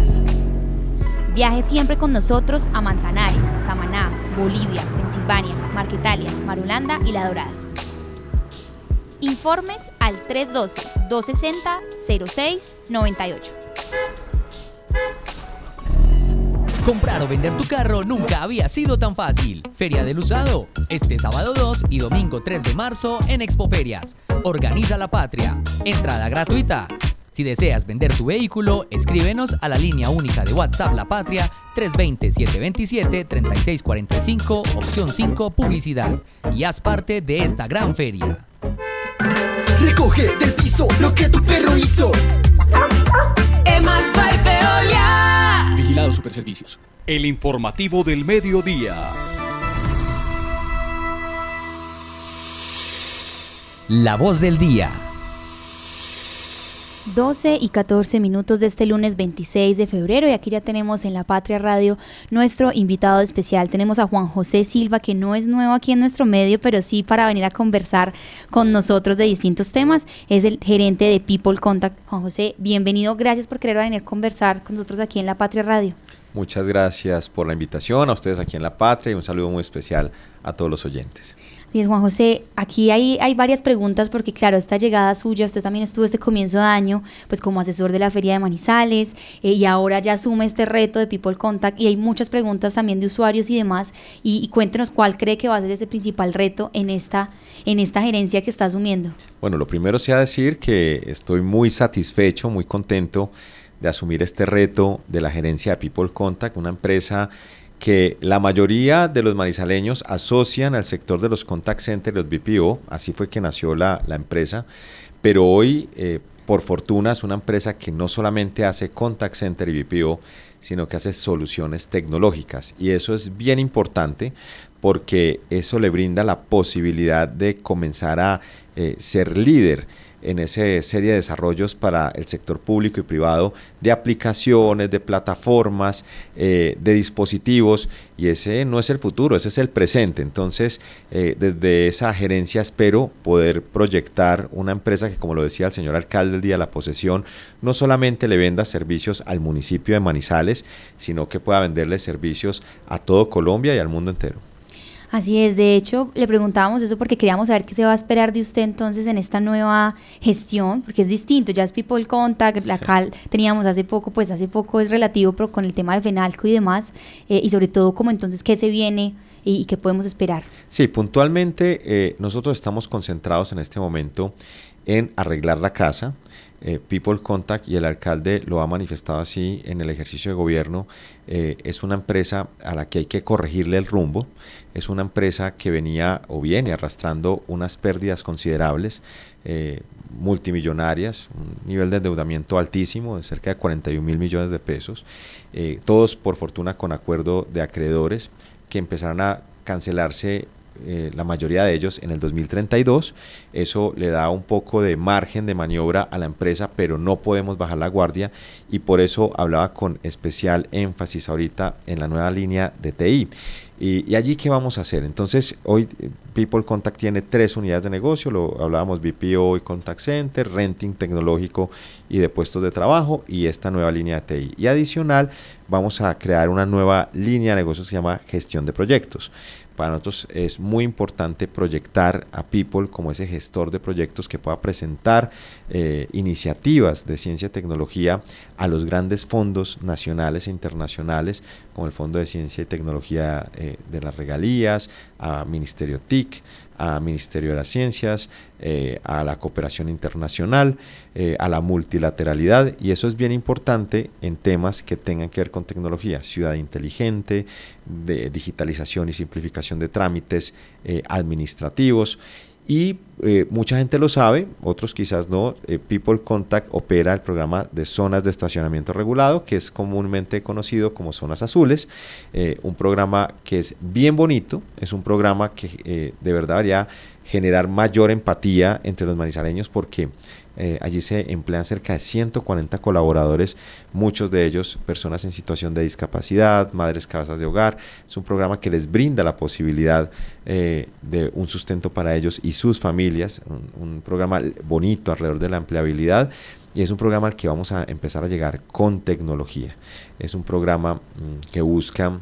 Viaje siempre con nosotros a Manzanares, Samaná, Bolivia, Pensilvania, Marquetalia, Marulanda y La Dorada. Informes al 312-260-0698. Comprar o vender tu carro nunca había sido tan fácil. Feria del Usado, este sábado 2 y domingo 3 de marzo en Expoferias. Organiza la patria. Entrada gratuita. Si deseas vender tu vehículo, escríbenos a la línea única de WhatsApp La Patria 320-727-3645, opción 5, publicidad. Y haz parte de esta gran feria. Recoge del piso lo que tu perro hizo. Emas Veolia. Vigilado Superservicios. El informativo del mediodía. La voz del día. 12 y 14 minutos de este lunes 26 de febrero y aquí ya tenemos en La Patria Radio nuestro invitado especial. Tenemos a Juan José Silva que no es nuevo aquí en nuestro medio, pero sí para venir a conversar con nosotros de distintos temas. Es el gerente de People Contact. Juan José, bienvenido. Gracias por querer venir a conversar con nosotros aquí en La Patria Radio. Muchas gracias por la invitación a ustedes aquí en La Patria y un saludo muy especial a todos los oyentes. Sí, Juan José, aquí hay, hay varias preguntas porque claro, esta llegada suya, usted también estuvo este comienzo de año pues como asesor de la Feria de Manizales eh, y ahora ya asume este reto de People Contact y hay muchas preguntas también de usuarios y demás y, y cuéntenos cuál cree que va a ser ese principal reto en esta, en esta gerencia que está asumiendo. Bueno, lo primero sea decir que estoy muy satisfecho, muy contento de asumir este reto de la gerencia de People Contact, una empresa que la mayoría de los manizaleños asocian al sector de los contact centers, los BPO, así fue que nació la, la empresa, pero hoy, eh, por fortuna, es una empresa que no solamente hace contact center y BPO, sino que hace soluciones tecnológicas. Y eso es bien importante porque eso le brinda la posibilidad de comenzar a eh, ser líder en esa serie de desarrollos para el sector público y privado de aplicaciones, de plataformas, eh, de dispositivos, y ese no es el futuro, ese es el presente. Entonces, eh, desde esa gerencia espero poder proyectar una empresa que, como lo decía el señor alcalde el día de la posesión, no solamente le venda servicios al municipio de Manizales, sino que pueda venderle servicios a todo Colombia y al mundo entero. Así es, de hecho, le preguntábamos eso porque queríamos saber qué se va a esperar de usted entonces en esta nueva gestión, porque es distinto, ya es People Contact, la CAL teníamos hace poco, pues hace poco es relativo, pero con el tema de FENALCO y demás, eh, y sobre todo como entonces qué se viene y, y qué podemos esperar. Sí, puntualmente eh, nosotros estamos concentrados en este momento en arreglar la casa, eh, People Contact y el alcalde lo ha manifestado así en el ejercicio de gobierno, eh, es una empresa a la que hay que corregirle el rumbo, es una empresa que venía o viene arrastrando unas pérdidas considerables, eh, multimillonarias, un nivel de endeudamiento altísimo de cerca de 41 mil millones de pesos, todos por fortuna con acuerdo de acreedores que empezarán a cancelarse eh, la mayoría de ellos en el 2032. Eso le da un poco de margen de maniobra a la empresa, pero no podemos bajar la guardia y por eso hablaba con especial énfasis ahorita en la nueva línea de TI. Y, allí, ¿qué vamos a hacer? Entonces, hoy eh, People Contact tiene tres unidades de negocio, lo hablábamos BPO y Contact Center, renting tecnológico y de puestos de trabajo y esta nueva línea de TI. Y adicional, vamos a crear una nueva línea de negocio que se llama gestión de proyectos. Para nosotros es muy importante proyectar a People como ese gestor de proyectos que pueda presentar eh, iniciativas de ciencia y tecnología a los grandes fondos nacionales e internacionales, como el Fondo de Ciencia y Tecnología eh, de las Regalías, a Ministerio TIC, a Ministerio de las Ciencias, eh, a la cooperación internacional, eh, a la multilateralidad y eso es bien importante en temas que tengan que ver con tecnología, ciudad inteligente, de digitalización y simplificación de trámites eh, administrativos y eh, mucha gente lo sabe, otros quizás no. Eh, People Contact opera el programa de zonas de estacionamiento regulado, que es comúnmente conocido como zonas azules. Eh, un programa que es bien bonito, es un programa que de verdad debería generar mayor empatía entre los manizaleños porque eh, allí se emplean cerca de 140 colaboradores, muchos de ellos personas en situación de discapacidad, madres cabezas de hogar. Es un programa que les brinda la posibilidad eh, de un sustento para ellos y sus familias, un, programa bonito alrededor de la empleabilidad. Y es un programa al que vamos a empezar a llegar con tecnología. Es un programa mm, que busca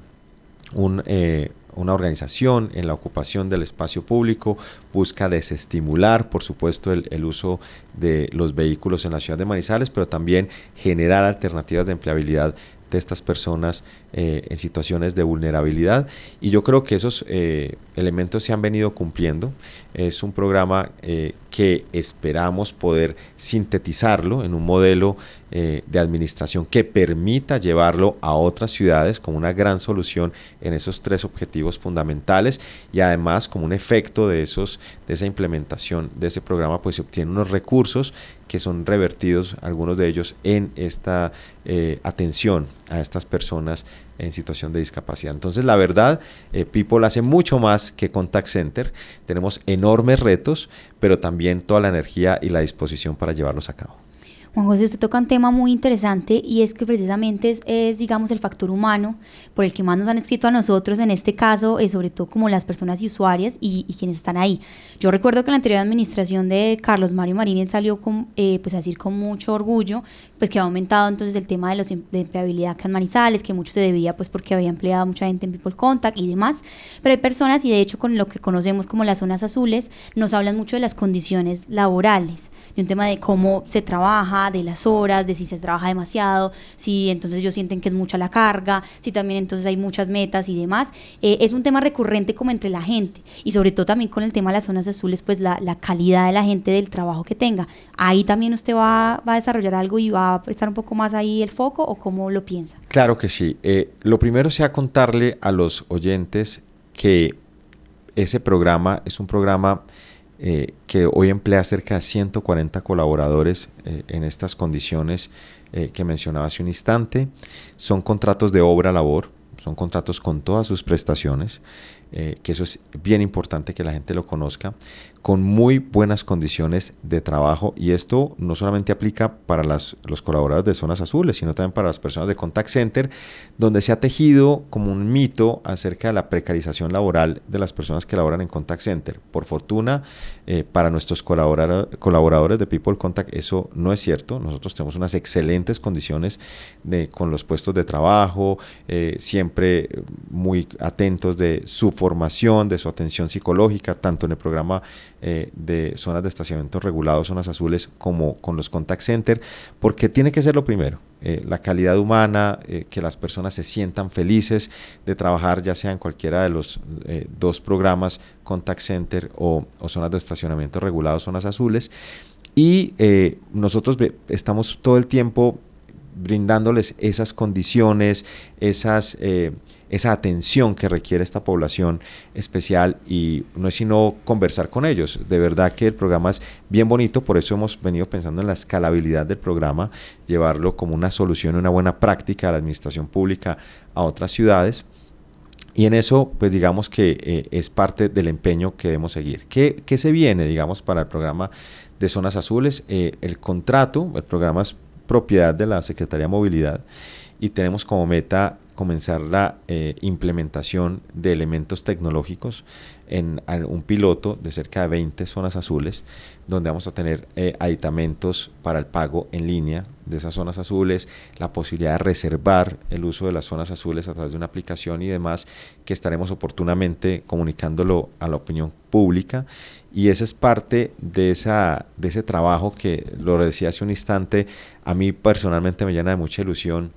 un, eh, una organización en la ocupación del espacio público busca desestimular, por supuesto, el, uso de los vehículos en la ciudad de Manizales, pero también generar alternativas de empleabilidad de estas personas eh, en situaciones de vulnerabilidad. Y yo creo que esos eh, elementos se han venido cumpliendo. Es un programa eh, que esperamos poder sintetizarlo en un modelo de administración que permita llevarlo a otras ciudades como una gran solución en esos tres objetivos fundamentales y además como un efecto de, esos, de esa implementación de ese programa pues se obtienen unos recursos que son revertidos, algunos de ellos, en esta eh, atención a estas personas en situación de discapacidad. Entonces, la verdad, eh, People hace mucho más que Contact Center. Tenemos enormes retos, pero también toda la energía y la disposición para llevarlos a cabo. Juan José, usted toca un tema muy interesante y es que precisamente es, digamos, el factor humano por el que más nos han escrito a nosotros, en este caso, es sobre todo como las personas y usuarias y, quienes están ahí. Yo recuerdo que la anterior administración de Carlos Mario Marín salió con, eh, pues a decir con mucho orgullo, pues que ha aumentado entonces el tema de, los, em, de empleabilidad en que mucho se debía pues porque había empleado mucha gente en People Contact y demás, pero hay personas y de hecho con lo que conocemos como las zonas azules, nos hablan mucho de las condiciones laborales un tema de cómo se trabaja, de las horas, de si se trabaja demasiado, si entonces ellos sienten que es mucha la carga, si también entonces hay muchas metas y demás. Eh, es un tema recurrente como entre la gente y sobre todo también con el tema de las zonas azules, pues la, calidad de la gente del trabajo que tenga. Ahí también usted va, va, a desarrollar algo y va a prestar un poco más ahí el foco o cómo lo piensa. Claro que sí. Eh, lo primero sea contarle a los oyentes que ese programa es un programa eh, que hoy emplea cerca de 140 colaboradores eh, en estas condiciones eh, que mencionaba hace un instante. Son contratos de obra-labor, son contratos con todas sus prestaciones, que eso es bien importante que la gente lo conozca con muy buenas condiciones de trabajo y esto no solamente aplica para las, los colaboradores de zonas azules, sino también para las personas de contact center, donde se ha tejido como un mito acerca de la precarización laboral de las personas que laboran en contact center. Por fortuna, eh, para nuestros colaboradores de People Contact eso no es cierto. Nosotros tenemos unas excelentes condiciones de, con los puestos de trabajo, eh, siempre muy atentos de su formación, de su atención psicológica, tanto en el programa eh, de zonas de estacionamiento regulados, zonas azules, como con los contact center, porque tiene que ser lo primero. Eh, la calidad humana, eh, que las personas se sientan felices de trabajar ya sea en cualquiera de los dos programas, contact center o, o, zonas de estacionamiento regulados, zonas azules. Y nosotros estamos todo el tiempo brindándoles esas condiciones, esas esa atención que requiere esta población especial y no es sino conversar con ellos. De verdad que el programa es bien bonito, por eso hemos venido pensando en la escalabilidad del programa, llevarlo como una solución, una buena práctica a la administración pública a otras ciudades. Y en eso, pues digamos que eh, es parte del empeño que debemos seguir. ¿Qué, ¿Qué, se viene, digamos, para el programa de Zonas Azules? Eh, el contrato, el programa es propiedad de la Secretaría de Movilidad y tenemos como meta comenzar la eh, implementación de elementos tecnológicos en, un piloto de cerca de 20 zonas azules, donde vamos a tener eh, aditamentos para el pago en línea de esas zonas azules, la posibilidad de reservar el uso de las zonas azules a través de una aplicación y demás, que estaremos oportunamente comunicándolo a la opinión pública. Y esa es parte de, esa, de ese trabajo que, lo decía hace un instante, a mí personalmente me llena de mucha ilusión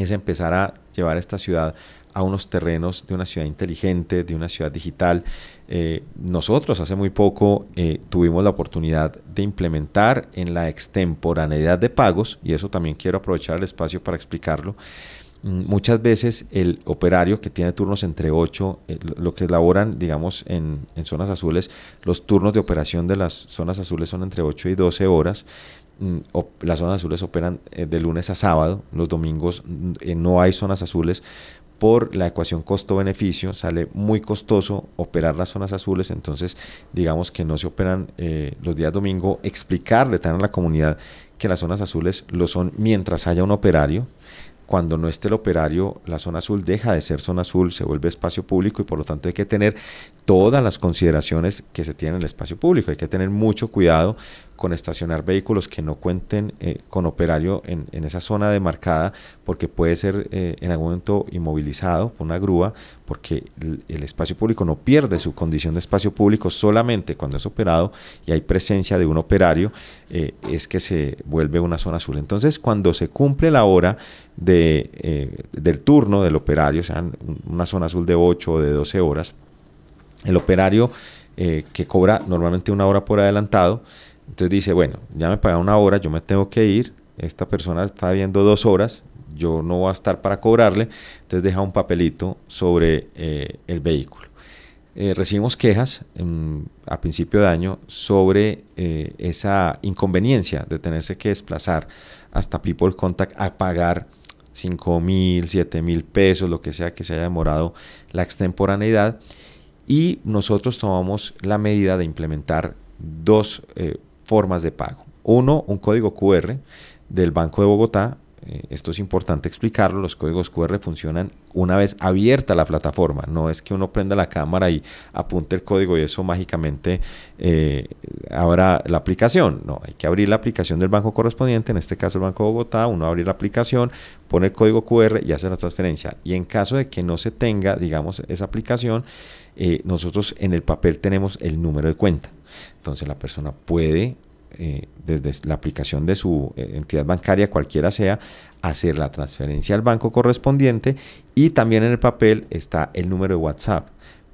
es empezar a llevar esta ciudad a unos terrenos de una ciudad inteligente, de una ciudad digital. Eh, nosotros hace muy poco eh, tuvimos la oportunidad de implementar en la extemporaneidad de pagos, y eso también quiero aprovechar el espacio para explicarlo. Mm, muchas veces el operario que tiene turnos entre 8, eh, lo que laboran, digamos, en, en zonas azules, los turnos de operación de las zonas azules son entre 8 y 12 horas las zonas azules operan eh, de lunes a sábado, los domingos mm, eh, no hay zonas azules. Por la ecuación costo-beneficio, sale muy costoso operar las zonas azules, entonces digamos que no se operan eh, los días domingo, explicarle también a la comunidad que las zonas azules lo son mientras haya un operario, cuando no esté el operario, la zona azul deja de ser zona azul, se vuelve espacio público y por lo tanto hay que tener todas las consideraciones que se tienen en el espacio público. Hay que tener mucho cuidado con estacionar vehículos que no cuenten eh, con operario en, en, esa zona demarcada, porque puede ser eh, en algún momento inmovilizado por una grúa, porque el, espacio público no pierde su condición de espacio público solamente cuando es operado y hay presencia de un operario, eh, es que se vuelve una zona azul. Entonces, cuando se cumple la hora de, del turno del operario, o sea, una zona azul de 8 o de 12 horas, el operario que cobra normalmente una hora por adelantado, entonces dice, bueno, ya me pagan una hora, yo me tengo que ir, esta persona está viendo dos horas, yo no voy a estar para cobrarle, entonces deja un papelito sobre eh, el vehículo. Eh, recibimos quejas mm, a principio de año sobre eh, esa inconveniencia de tenerse que desplazar hasta People Contact a pagar 5 mil, 7 mil pesos, lo que sea que se haya demorado la extemporaneidad. Y nosotros tomamos la medida de implementar dos formas de pago. Uno, un código QR del Banco de Bogotá. Eh, esto es importante explicarlo, los códigos QR funcionan una vez abierta la plataforma, no es que uno prenda la cámara y apunte el código y eso mágicamente eh, abra la aplicación, no, hay que abrir la aplicación del banco correspondiente, en este caso el Banco de Bogotá, uno abre la aplicación, pone el código QR y hace la transferencia. Y en caso de que no se tenga, digamos, esa aplicación, eh, nosotros en el papel tenemos el número de cuenta, entonces la persona puede eh, desde la aplicación de su eh, entidad bancaria, cualquiera sea, hacer la transferencia al banco correspondiente y también en el papel está el número de WhatsApp.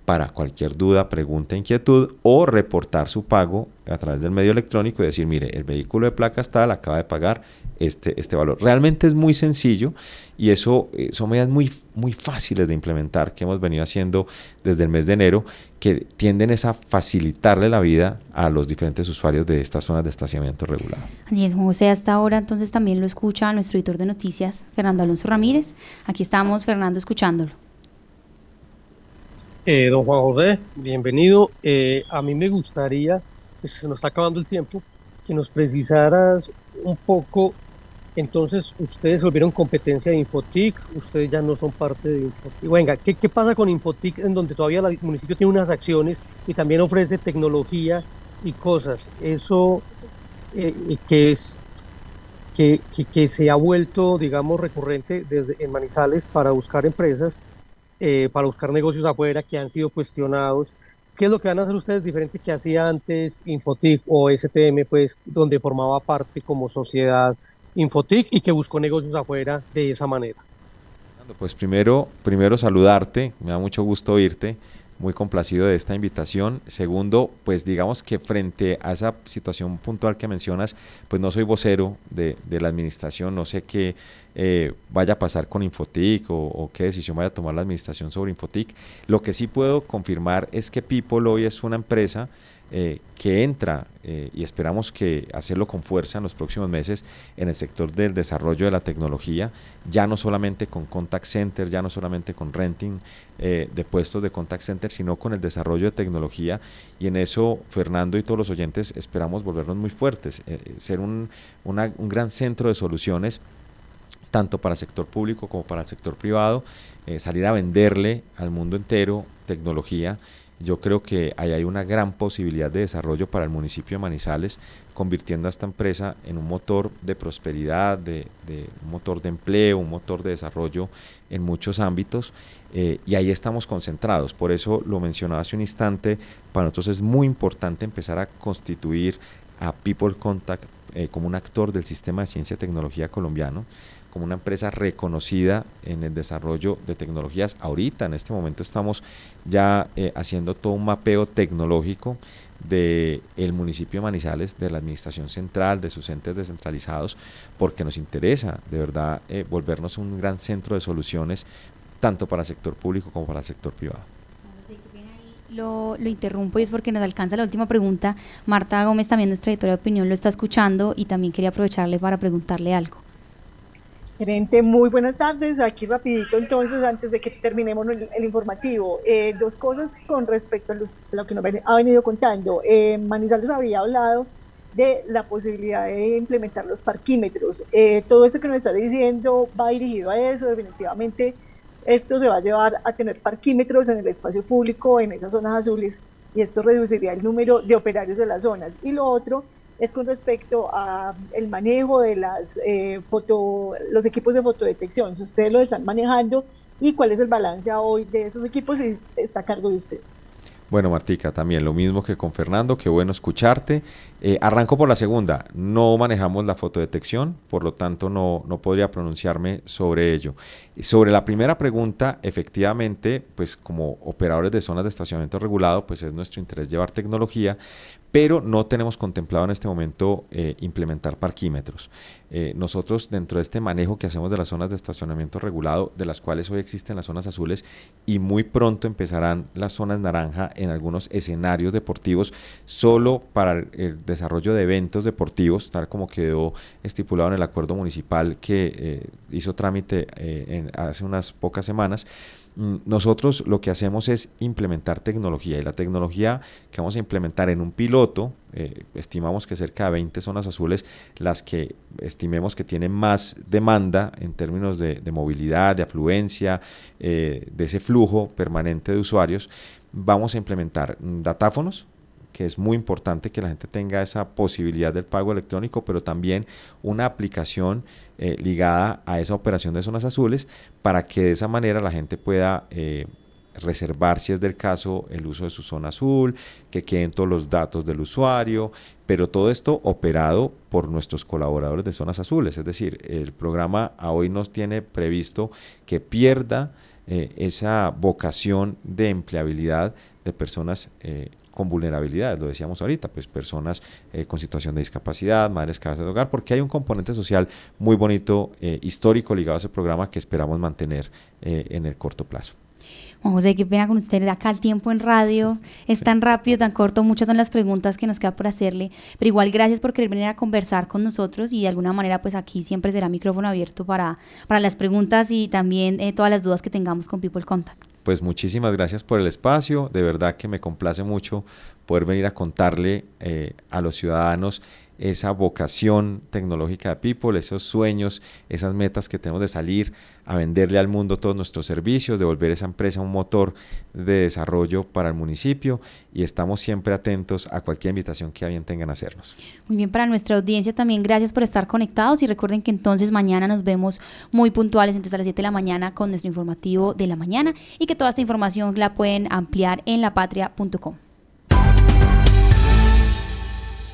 Para cualquier duda, pregunta, inquietud o reportar su pago a través del medio electrónico y decir, mire, el vehículo de placas tal acaba de pagar este, este valor. Realmente es muy sencillo y eso eh, son medidas muy, muy fáciles de implementar que hemos venido haciendo desde el mes de enero que tienden a facilitarle la vida a los diferentes usuarios de estas zonas de estacionamiento regulado. Así es, José, hasta ahora entonces también lo escucha nuestro editor de noticias, Fernando Alonso Ramírez. Aquí estamos, Fernando, escuchándolo. Eh, don Juan José, bienvenido. Eh, a mí me gustaría, pues, se nos está acabando el tiempo, que nos precisaras un poco entonces, ustedes volvieron competencia de Infotic, ustedes ya no son parte de Infotic. Venga, ¿qué, ¿qué, pasa con Infotic en donde todavía el municipio tiene unas acciones y también ofrece tecnología y cosas? Eso eh, que es que, que, que, se ha vuelto, digamos, recurrente desde en Manizales para buscar empresas, eh, para buscar negocios afuera que han sido cuestionados. ¿Qué es lo que van a hacer ustedes diferente que hacía antes Infotic o STM, pues, donde formaba parte como sociedad Infotic y que buscó negocios afuera de esa manera. Pues primero, primero saludarte, me da mucho gusto oírte, muy complacido de esta invitación. Segundo, pues digamos que frente a esa situación puntual que mencionas, pues no soy vocero de, de la administración, no sé qué eh, vaya a pasar con Infotic o, o, qué decisión vaya a tomar la administración sobre Infotic. Lo que sí puedo confirmar es que People hoy es una empresa eh, que entra eh, y esperamos que hacerlo con fuerza en los próximos meses en el sector del desarrollo de la tecnología, ya no solamente con contact center, ya no solamente con renting eh, de puestos de contact center, sino con el desarrollo de tecnología. Y en eso Fernando y todos los oyentes esperamos volvernos muy fuertes, ser un, gran centro de soluciones tanto para el sector público como para el sector privado, salir a venderle al mundo entero tecnología yo creo que ahí hay una gran posibilidad de desarrollo para el municipio de Manizales, convirtiendo a esta empresa en un motor de prosperidad, de, un motor de empleo, un motor de desarrollo en muchos ámbitos. Eh, y ahí estamos concentrados. Por eso lo mencionaba hace un instante, para nosotros es muy importante empezar a constituir a People Contact eh, como un actor del sistema de ciencia y tecnología colombiano como una empresa reconocida en el desarrollo de tecnologías. Ahorita, en este momento, estamos ya eh, haciendo todo un mapeo tecnológico del el municipio de Manizales, de la administración central, de sus entes descentralizados, porque nos interesa de verdad eh, volvernos un gran centro de soluciones, tanto para el sector público como para el sector privado. Lo, lo, interrumpo y es porque nos alcanza la última pregunta. Marta Gómez, también nuestra editora de opinión, lo está escuchando y también quería aprovecharle para preguntarle algo. Gerente, muy buenas tardes. Aquí rapidito entonces, antes de que terminemos el, el informativo, eh, dos cosas con respecto a, los, a, lo que nos ha venido contando. Eh, Manizales había hablado de la posibilidad de implementar los parquímetros. Eh, todo eso que nos está diciendo va dirigido a eso. Definitivamente esto se va a llevar a tener parquímetros en el espacio público, en esas zonas azules, y esto reduciría el número de operarios de las zonas. Y lo otro es con respecto a el manejo de las eh, foto, los equipos de fotodetección. Si ustedes lo están manejando y cuál es el balance hoy de esos equipos está a cargo de ustedes. Bueno, Martica, también lo mismo que con Fernando, qué bueno escucharte. Eh, arranco por la segunda, no manejamos la fotodetección, por lo tanto no, no podría pronunciarme sobre ello. Sobre la primera pregunta, efectivamente, pues como operadores de zonas de estacionamiento regulado, pues es nuestro interés llevar tecnología, pero no tenemos contemplado en este momento eh, implementar parquímetros. Eh, nosotros dentro de este manejo que hacemos de las zonas de estacionamiento regulado, de las cuales hoy existen las zonas azules y muy pronto empezarán las zonas naranja en algunos escenarios deportivos solo para el desarrollo de eventos deportivos, tal como quedó estipulado en el acuerdo municipal que eh, hizo trámite hace unas pocas semanas. Mm, nosotros lo que hacemos es implementar tecnología y la tecnología que vamos a implementar en un piloto, eh, estimamos que cerca de 20 zonas azules, las que estimemos que tienen más demanda en términos de, movilidad, de afluencia, eh, de ese flujo permanente de usuarios, vamos a implementar datáfonos, que es muy importante que la gente tenga esa posibilidad del pago electrónico, pero también una aplicación eh, ligada a esa operación de zonas azules para que de esa manera la gente pueda eh, reservar, si es del caso, el uso de su zona azul, que queden todos los datos del usuario, pero todo esto operado por nuestros colaboradores de zonas azules. Es decir, el programa a hoy nos tiene previsto que pierda eh, esa vocación de empleabilidad de personas con vulnerabilidades, lo decíamos ahorita, pues personas eh, con situación de discapacidad, madres cabezas de hogar, porque hay un componente social muy bonito, eh, histórico ligado a ese programa que esperamos mantener eh, en el corto plazo. Juan José, qué pena con usted, acá el tiempo en radio es tan rápido, tan corto, muchas son las preguntas que nos queda por hacerle, pero igual gracias por querer venir a conversar con nosotros y de alguna manera pues aquí siempre será micrófono abierto para, para las preguntas y también todas las dudas que tengamos con People Contact pues muchísimas gracias por el espacio. De verdad que me complace mucho poder venir a contarle eh, a los ciudadanos esa vocación tecnológica de People, esos sueños, esas metas que tenemos de salir a venderle al mundo todos nuestros servicios, de volver esa empresa un motor de desarrollo para el municipio y estamos siempre atentos a cualquier invitación que bien tengan a hacernos. Muy bien, para nuestra audiencia también gracias por estar conectados y recuerden que entonces mañana nos vemos muy puntuales, entonces a las 7 de la mañana con nuestro informativo de la mañana y que toda esta información la pueden ampliar en lapatria.com.